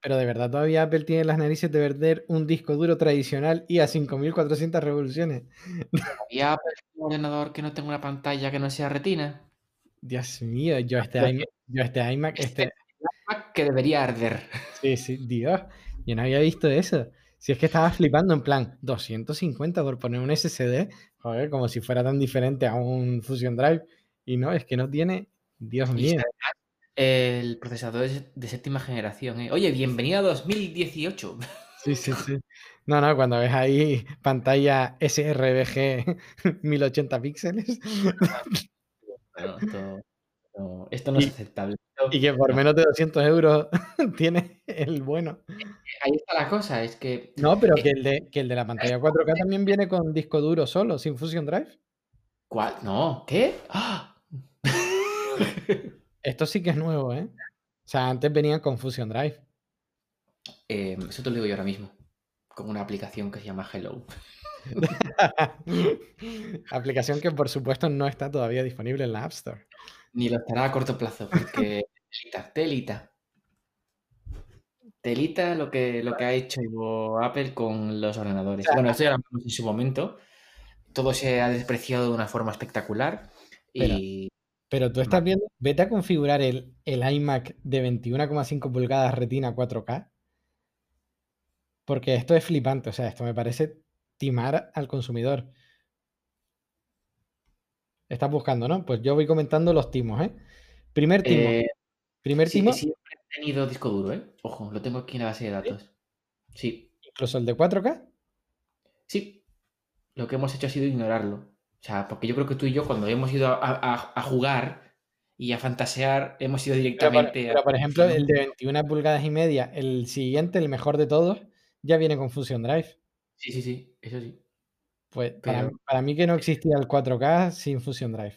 pero de verdad todavía Apple tiene las narices de perder un disco duro tradicional y a 5400 revoluciones. ¿Y Apple un ordenador que no tenga una pantalla que no sea retina? Dios mío, yo este, iMac, yo este iMac, este, este iMac que debería arder. Sí, sí, Dios, yo no había visto eso. Si es que estaba flipando en plan 250 por poner un SSD, joder, como si fuera tan diferente a un Fusion Drive. Y no, es que no tiene, Dios mío. El procesador es de séptima generación. ¿eh? Oye, bienvenido a 2018. Sí, sí, sí. No, no, cuando ves ahí pantalla sRBG 1080 píxeles. esto, no es aceptable. y que por menos de 200 euros tiene el bueno. Ahí está la cosa, es que... No, pero que el de, que el de la pantalla 4K también viene con disco duro solo, sin Fusion Drive. ¿Cuál? No, ¿qué? ¡Ah! Esto sí que es nuevo, ¿eh? O sea, antes venían con Fusion Drive. Eh, eso te lo digo yo ahora mismo, con una aplicación que se llama Hello. Aplicación que por supuesto no está todavía disponible en la App Store. Ni lo estará a corto plazo, porque Telita, telita. Telita lo que, lo que ha hecho Apple con los ordenadores. Bueno, esto ya lo hablamos en su momento. Todo se ha despreciado de una forma espectacular. Y Pero tú estás viendo, vete a configurar el, el iMac de 21,5 pulgadas retina 4K. Porque esto es flipante, o sea, esto me parece timar al consumidor. Estás buscando, ¿no? Pues yo voy comentando los timos, ¿eh? Primer timo. eh, Primer sí, timo, siempre he tenido disco duro, ¿eh? Ojo, lo tengo aquí en la base de datos. Sí, incluso el de 4K. sí. Lo que hemos hecho ha sido ignorarlo. O sea, porque yo creo que tú y yo, cuando hemos ido a, a- a jugar y a fantasear, hemos ido Pero por, directamente pero, por ejemplo, el de 21 pulgadas y media, el siguiente, el mejor de todos, ya viene con Fusion Drive. Sí, sí, sí, eso sí. Pues para, Pero- para mí que no existía el 4K sin Fusion Drive.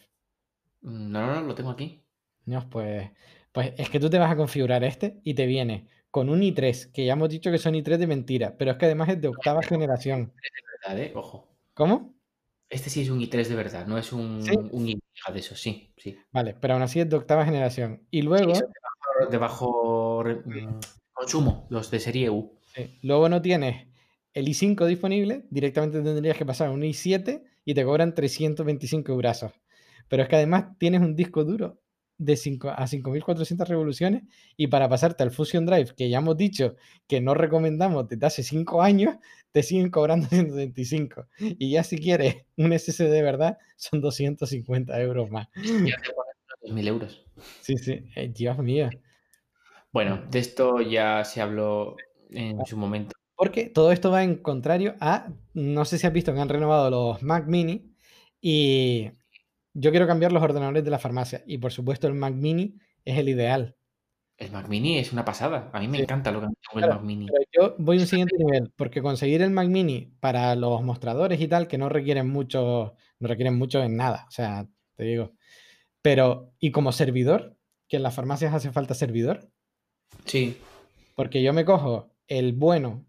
Mm, No, no, no, lo tengo aquí. No, pues, pues es que tú te vas a configurar este y te viene con un i3, que ya hemos dicho que son i3 de mentira, pero es que además es de octava generación. De verdad, ¿eh? Ojo. ¿Cómo? Este sí es un i3 de verdad, no es un, Sí. un i de eso, sí, sí. Vale, pero aún así es de octava generación. Y luego, Sí, de bajo, de bajo re- mm, consumo, los de serie U. luego no tienes el i5 disponible, directamente tendrías que pasar a un i7 y te cobran 325 euros. Pero es que además tienes un disco duro de 5 a 5400 revoluciones y para pasarte al Fusion Drive, que ya hemos dicho que no recomendamos desde hace 5 años, te siguen cobrando 125. Y ya si quieres un SSD de verdad, son 250 euros más. Ya te ponen unos 2.000 euros. Sí, sí, eh, Dios mío. Bueno, de esto ya se habló en su momento. Porque todo esto va en contrario a, no sé si has visto que han renovado los Mac mini y yo quiero cambiar los ordenadores de la farmacia y por supuesto el Mac mini es el ideal. El Mac Mini es una pasada. A mí me Sí. encanta lo que con el Mac Mini. Pero yo voy a un siguiente nivel, porque conseguir el Mac mini para los mostradores y tal, que no requieren mucho, no requieren mucho en nada, o sea, te digo. Pero, y como servidor, que en las farmacias hace falta servidor, Sí, Porque yo me cojo el bueno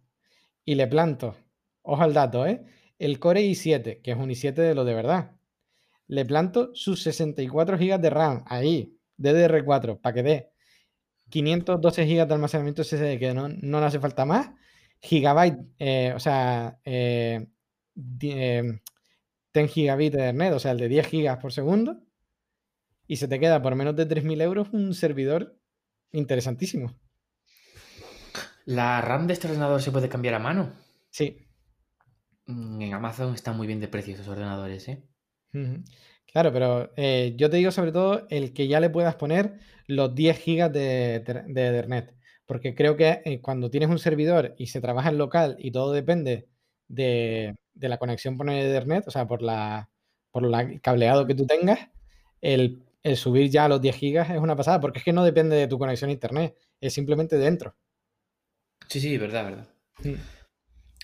y le planto, ojo al dato, ¿eh? El Core i7, que es un i7 de lo de verdad. Le planto sus 64 GB de RAM ahí, DDR4, para que dé 512 GB de almacenamiento SSD, que no, no le hace falta más. Gigabyte, eh, o sea, eh, di- eh, 10 gigabit de Ethernet, o sea, el de 10 GB por segundo. Y se te queda por menos de 3.000 euros un servidor interesantísimo. ¿La RAM de este ordenador se puede cambiar a mano? Sí, Mm, En Amazon están muy bien de precio esos ordenadores, ¿eh? Claro, pero eh, yo te digo sobre todo el que ya le puedas poner los 10 gigas de, Ethernet, porque creo que eh, cuando tienes un servidor y se trabaja en local y todo depende de, de la conexión por Ethernet, o sea, por la por el cableado que tú tengas, el, el subir ya a los 10 gigas es una pasada, porque es que no depende de tu conexión a internet, es simplemente dentro. Sí, sí, verdad, verdad.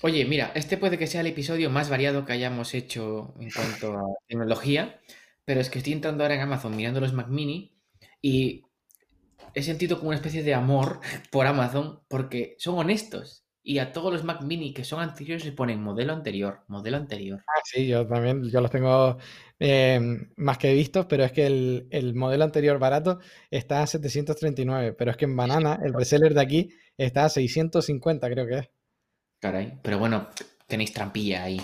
Oye, mira, este puede que sea el episodio más variado que hayamos hecho en cuanto a tecnología, pero es que estoy entrando ahora en Amazon mirando los Mac Mini y he sentido como una especie de amor por Amazon porque son honestos y a todos los Mac Mini que son anteriores les ponen modelo anterior, modelo anterior. Ah, sí, yo también, yo los tengo eh, más que vistos, pero es que el, el modelo anterior barato está a 739, pero es que en Banana, el reseller de aquí, está a 650, creo que es. Caray, pero bueno, tenéis trampilla ahí.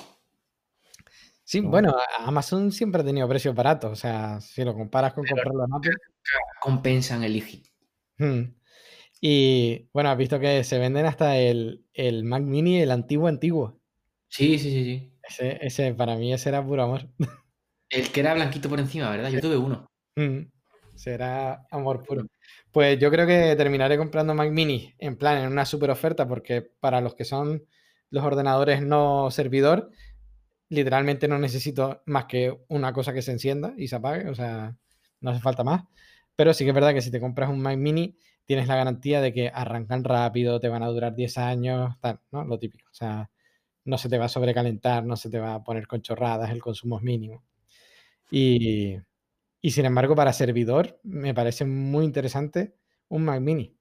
Sí, No. bueno, Amazon siempre ha tenido precios baratos, o sea, si lo comparas con comprarlo en Apple. Compensan el IGI. hmm. Y bueno, has visto que se venden hasta el, el Mac Mini, el antiguo antiguo. Sí, sí, sí, sí. Ese, ese, para mí, ese era puro amor. El que era blanquito por encima, ¿verdad? Yo tuve uno. Mm, Será amor puro. Pues yo creo que terminaré comprando Mac Mini en plan en una super oferta porque para los que son los ordenadores no servidor, literalmente no necesito más que una cosa que se encienda y se apague, o sea, no hace falta más. Pero sí que es verdad que si te compras un Mac Mini tienes la garantía de que arrancan rápido, te van a durar 10 años, tal, ¿no? Lo típico. O sea, no se te va a sobrecalentar, no se te va a poner con chorradas, el consumo es mínimo. Y, y sin embargo, para servidor, me parece muy interesante un Mac Mini.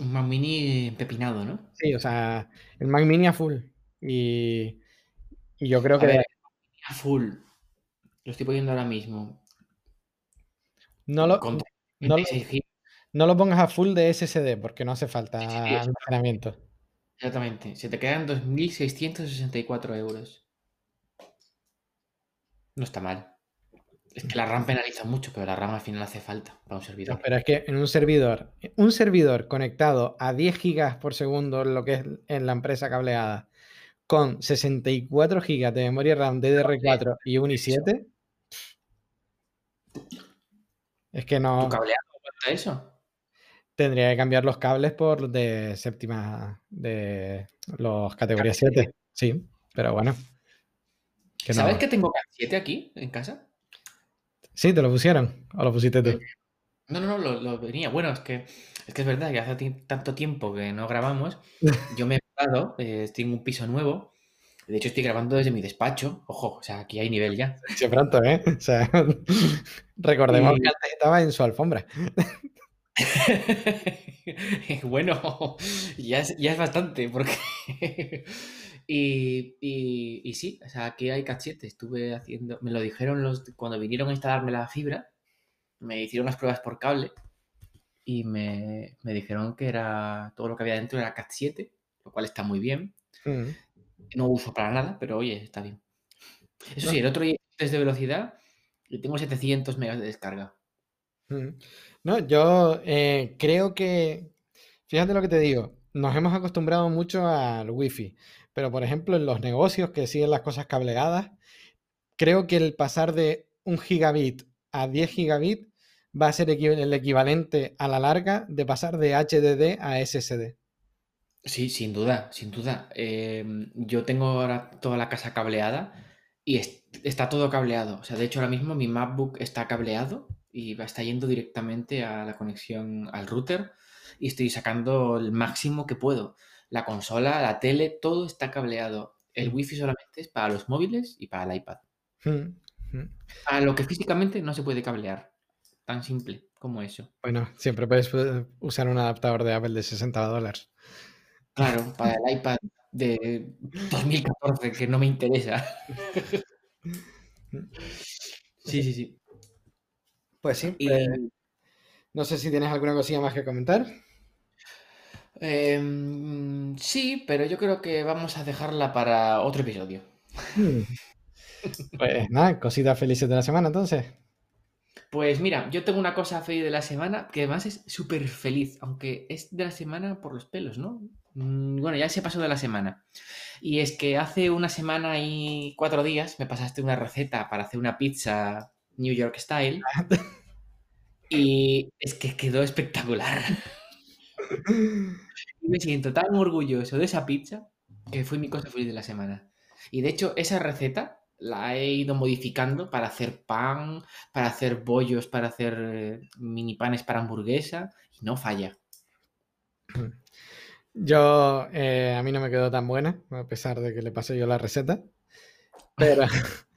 Un Mac Mini empepinado, ¿no? Sí, o sea, el Mac Mini a full. Y, y yo creo A que ver, a full. Lo estoy poniendo ahora mismo. no lo, Con no lo- 36 gigas. No lo pongas a full de SSD porque no hace falta Sí, almacenamiento. Exactamente. Se te quedan 2.664 euros. No está mal. Es que la RAM penaliza mucho, pero la RAM al final hace falta para un No, servidor. pero es que en un servidor, un servidor conectado a 10 gigas por segundo, lo que es en la empresa cableada, con 64 gigas de memoria RAM DDR4 y un i7, es que ¿Tu no cableado aguanta eso? Tendría que cambiar los cables por los de séptima, de los categoría 7. Sí, pero bueno. que no. ¿Sabes que tengo Cat 7 aquí en casa? Sí, te lo pusieron o lo pusiste tú. No, no, no, lo, lo venía. Bueno, es que es que es verdad que hace tanto tiempo que no grabamos. Yo me he mudado, eh, estoy en un piso nuevo. De hecho, estoy grabando desde mi despacho. Ojo, o sea, aquí hay nivel ya. Sí, pronto, ¿eh? O sea, recordemos Y- que antes estaba en su alfombra. bueno, ya es, ya es bastante, porque... y, y, y sí, o sea, aquí hay 7. Estuve haciendo... Me lo dijeron los cuando vinieron a instalarme la fibra. Me hicieron las pruebas por cable y me, me dijeron que era todo lo que había dentro era Cat 7, lo cual está muy bien. Mm. No uso para nada, pero oye, está bien. Eso No. sí, el otro día es de velocidad y tengo 700 megas de descarga. No, yo eh, creo que, fíjate lo que te digo, nos hemos acostumbrado mucho al wifi, pero por ejemplo en los negocios que siguen las cosas cableadas, creo que el pasar de un gigabit a 10 gigabit va a ser el equivalente a la larga de pasar de HDD a SSD. Sí, sin duda, sin duda. Eh, yo tengo ahora toda la casa cableada y es- está todo cableado. O sea, de hecho ahora mismo mi MacBook está cableado y va, está yendo directamente a la conexión al router y estoy sacando el máximo que puedo. La consola, la tele, todo está cableado. El Mm. wifi solamente es para los móviles y para el iPad. Mm, mm. A lo que físicamente no se puede cablear. Tan simple como eso. Bueno, siempre puedes eh, usar un adaptador de Apple de 60 dólares. Claro, para el iPad de 2014, que no me interesa. Sí, sí, sí. Pues sí, Y, pues, no sé si tienes alguna cosilla más que comentar. em, sí, pero yo creo que vamos a dejarla para otro episodio. Mm. Pues nada, cositas felices de la semana entonces. Pues mira, yo tengo una cosa feliz de la semana que además es súper feliz, aunque es de la semana por los pelos, ¿no? Mm, Bueno, ya se pasó de la semana. Y es que hace una semana y cuatro días me pasaste una receta para hacer una pizza New York Style y es que quedó espectacular. Y me siento tan orgulloso de esa pizza que fue mi cosa feliz de la semana. Y de hecho, esa receta la he ido modificando para hacer pan, para hacer bollos, para hacer eh, mini panes para hamburguesa y no falla. Yo, eh, a mí no me quedó tan buena, a pesar de que le pasé yo la receta. Pero,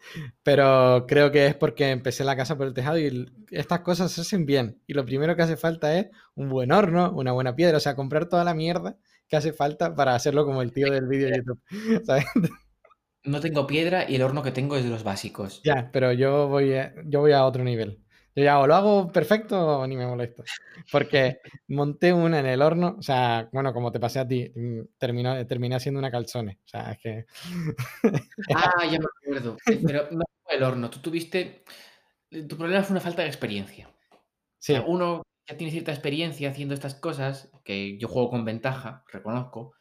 pero creo que es porque empecé la casa por el tejado y estas cosas se hacen bien. Y lo primero que hace falta es un buen horno, una buena piedra, o sea, comprar toda la mierda que hace falta para hacerlo como el tío del vídeo de YouTube. ¿sabes? No tengo piedra y el horno que tengo es de los básicos. Ya, pero yo voy a, yo voy a otro nivel. Yo ya o lo hago perfecto o ni me molesto. Porque monté una en el horno, o sea, bueno, como te pasé a ti, mm, terminó, terminé haciendo una calzone. O sea, es que Ah, ya me acuerdo. Eh, Pero no fue el horno. Tú tuviste. Tu problema fue una falta de experiencia. O sí, sea, uno ya tiene cierta experiencia haciendo estas cosas, que yo juego con ventaja, reconozco,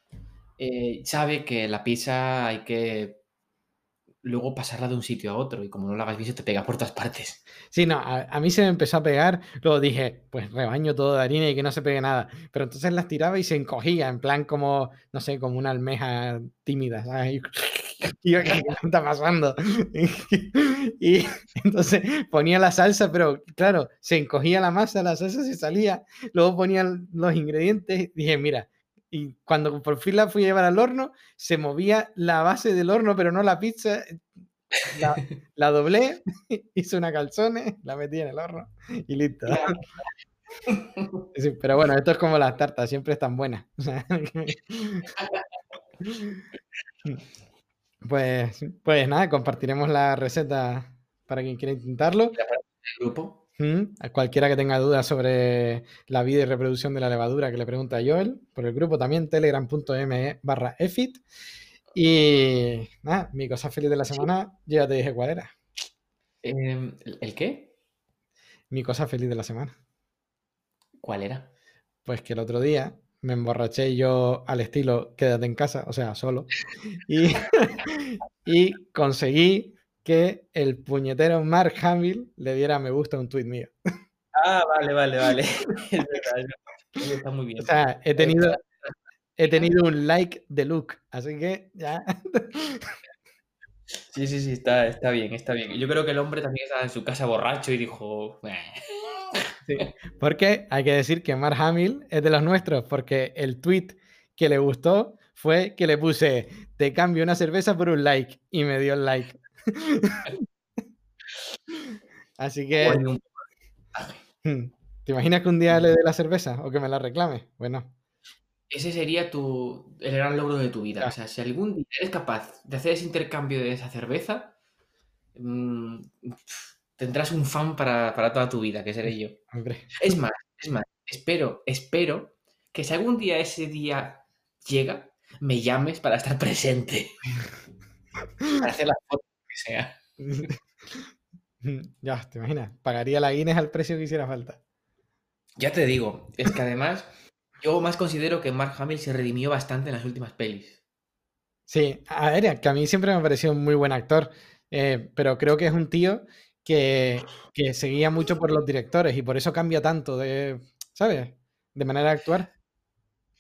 eh, sabe que la pizza hay que luego pasarla de un sitio a otro y como no lo hagas bien se te pega por todas partes. sí, no, a, mí se me empezó a pegar, luego dije, pues rebaño todo de harina y que no se pegue nada. Pero entonces las tiraba y se encogía, en plan como, no sé, como una almeja tímida, ¿sabes? Y yo, ¿qué está pasando? Y, y entonces ponía la salsa, pero claro, se encogía la masa, la salsa se salía, luego ponía los ingredientes, dije, mira, y cuando por fin la fui a llevar al horno, se movía la base del horno, pero no la pizza. La, la doblé, hice una calzone, la metí en el horno y listo. Sí, pero bueno, esto es como las tartas, siempre están buenas. Pues, pues nada, compartiremos la receta para quien quiera intentarlo. El grupo. Mm, A cualquiera que tenga dudas sobre la vida y reproducción de la levadura que le pregunta a Joel, por el grupo también, telegram.me barra efit. Y nada, mi cosa feliz de la semana, yo ya te dije cuál era. Em, ¿el- ¿El qué? Mi cosa feliz de la semana. ¿Cuál era? Pues que el otro día me emborraché yo al estilo quédate en casa, o sea, solo. Y, y conseguí que el puñetero Mark Hamill le diera me gusta a un tuit mío. Ah, vale, vale, vale. Es verdad, Está muy bien. O sea, he tenido, he tenido un like de Luke, así que ya. Sí, sí, sí, está, está bien, está bien. Yo creo que el hombre también estaba en su casa borracho y dijo. Sí, Porque hay que decir que Mark Hamill es de los nuestros, porque el tweet que le gustó fue que le puse te cambio una cerveza por un like y me dio el like. Así que, ¿te imaginas que un día le dé la cerveza o que me la reclame? Bueno, Ese sería tu, el gran logro de tu vida. O sea, si algún día eres capaz de hacer ese intercambio de esa cerveza, mm, tendrás un fan para, para toda tu vida, que seré yo. hombre. Es más, es más, espero, espero que si algún día ese día llega, me llames para estar presente. Para hacer la foto que sea. Ya, ¿te imaginas? Pagaría la Guinness al precio que hiciera falta. Ya te digo, es que además yo más considero que Mark Hamill se redimió bastante en las últimas pelis. Sí, a ver, que a mí siempre me ha parecido un muy buen actor, eh, pero creo que es un tío que, que seguía mucho por los directores y por eso cambia tanto de, ¿sabes? De manera de actuar.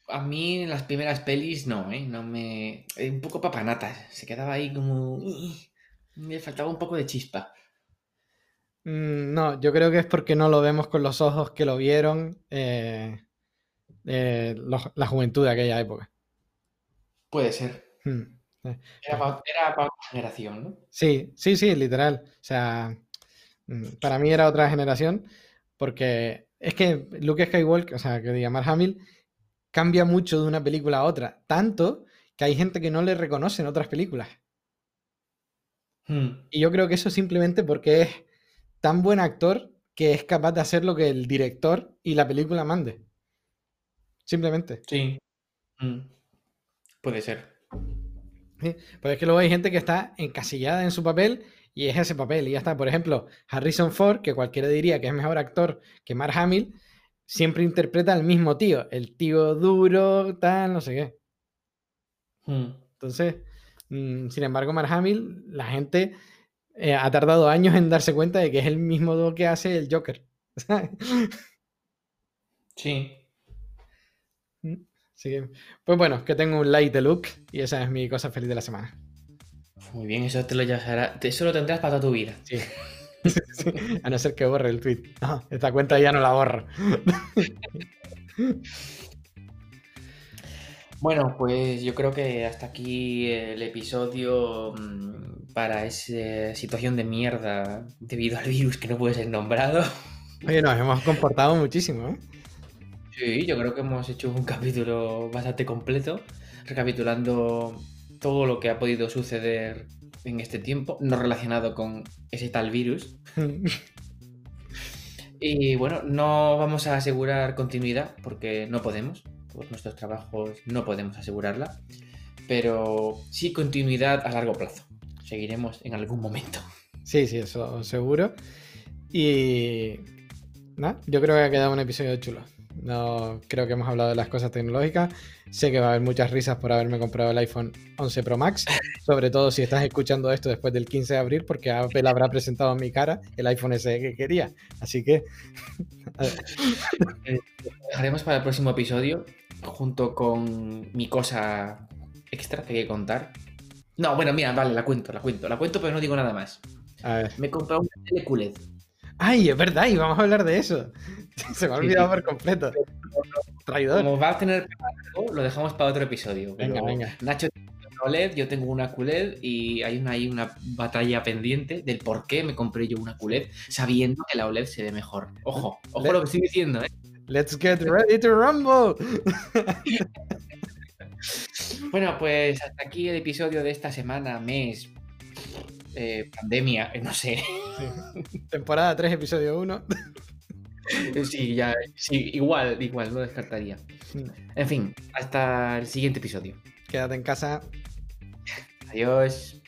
A mí en las primeras pelis no, ¿eh? No me... Un poco papanatas. Se quedaba ahí como... Me faltaba un poco de chispa. Mm, No, yo creo que es porque no lo vemos con los ojos que lo vieron eh, eh, los- la juventud de aquella época. Puede ser. Hmm. Era para, era para otra generación, ¿no? Sí, sí, sí, literal. O sea, mm, para mí era otra generación porque es que Luke Skywalker, o sea, que diga Mark Hamill, cambia mucho de una película a otra, tanto que hay gente que no le reconoce en otras películas. Hmm. Y yo creo que eso simplemente porque es tan buen actor que es capaz de hacer lo que el director y la película mande. Simplemente. Sí. Hmm. Puede ser. ¿sí? Pero es que luego hay gente que está encasillada en su papel y es ese papel y ya está. Por ejemplo, Harrison Ford, que cualquiera diría que es mejor actor que Mark Hamill, siempre interpreta al mismo tío, el tío duro, tal, no sé qué. Hmm. Entonces, sin embargo, Mark Hamill, la gente eh, ha tardado años en darse cuenta de que es el mismo que hace el Joker. Sí. Así que, pues bueno, que tengo un like de look y esa es mi cosa feliz de la semana. Muy bien, eso te lo llevará- Eso lo tendrás para toda tu vida. Sí. Sí, A no ser que borre el tweet. No, esta cuenta ya no la borro. Bueno, pues yo creo que hasta aquí el episodio mm, para esa situación de mierda debido al virus que no puede ser nombrado. Oye, nos hemos comportado muchísimo, ¿eh? Sí, yo creo que hemos hecho un capítulo bastante completo, recapitulando todo lo que ha podido suceder en este tiempo, no relacionado con ese tal virus. Y bueno, no vamos a asegurar continuidad porque no podemos, por nuestros trabajos no podemos asegurarla, pero sí continuidad a largo plazo. Seguiremos en algún momento. Sí, sí, eso seguro. Y nada, yo creo que ha quedado un episodio chulo. No creo que hemos hablado de las cosas tecnológicas. Sé que va a haber muchas risas por haberme comprado el iPhone 11 Pro Max, sobre todo si estás escuchando esto después del 15 de abril, porque Apple habrá presentado en mi cara el iPhone SE que quería. Así que Lo dejaremos para el próximo episodio junto con mi cosa extra que hay que contar. No, bueno, mira, vale, la cuento, la cuento, la cuento, pero no digo nada más. a ver. Me he comprado una tele QLED. Ay, es verdad, y vamos a hablar de eso. Se me ha olvidado sí. por completo. Traidor. Como va a tener algo, lo dejamos para otro episodio. Venga, pero venga. Nacho tiene una OLED, yo tengo una QLED y hay una, hay una batalla pendiente del por qué me compré yo una QLED sabiendo que la OLED se ve mejor. Ojo, ojo lo que estoy diciendo, ¿eh? Let's get ready to rumble. Bueno, pues hasta aquí el episodio de esta semana, mes, eh, pandemia, eh, no sé. Temporada 3, episodio 1. Sí, ya, sí, igual, igual, no descartaría. En fin, hasta el siguiente episodio. Quédate en casa. Adiós.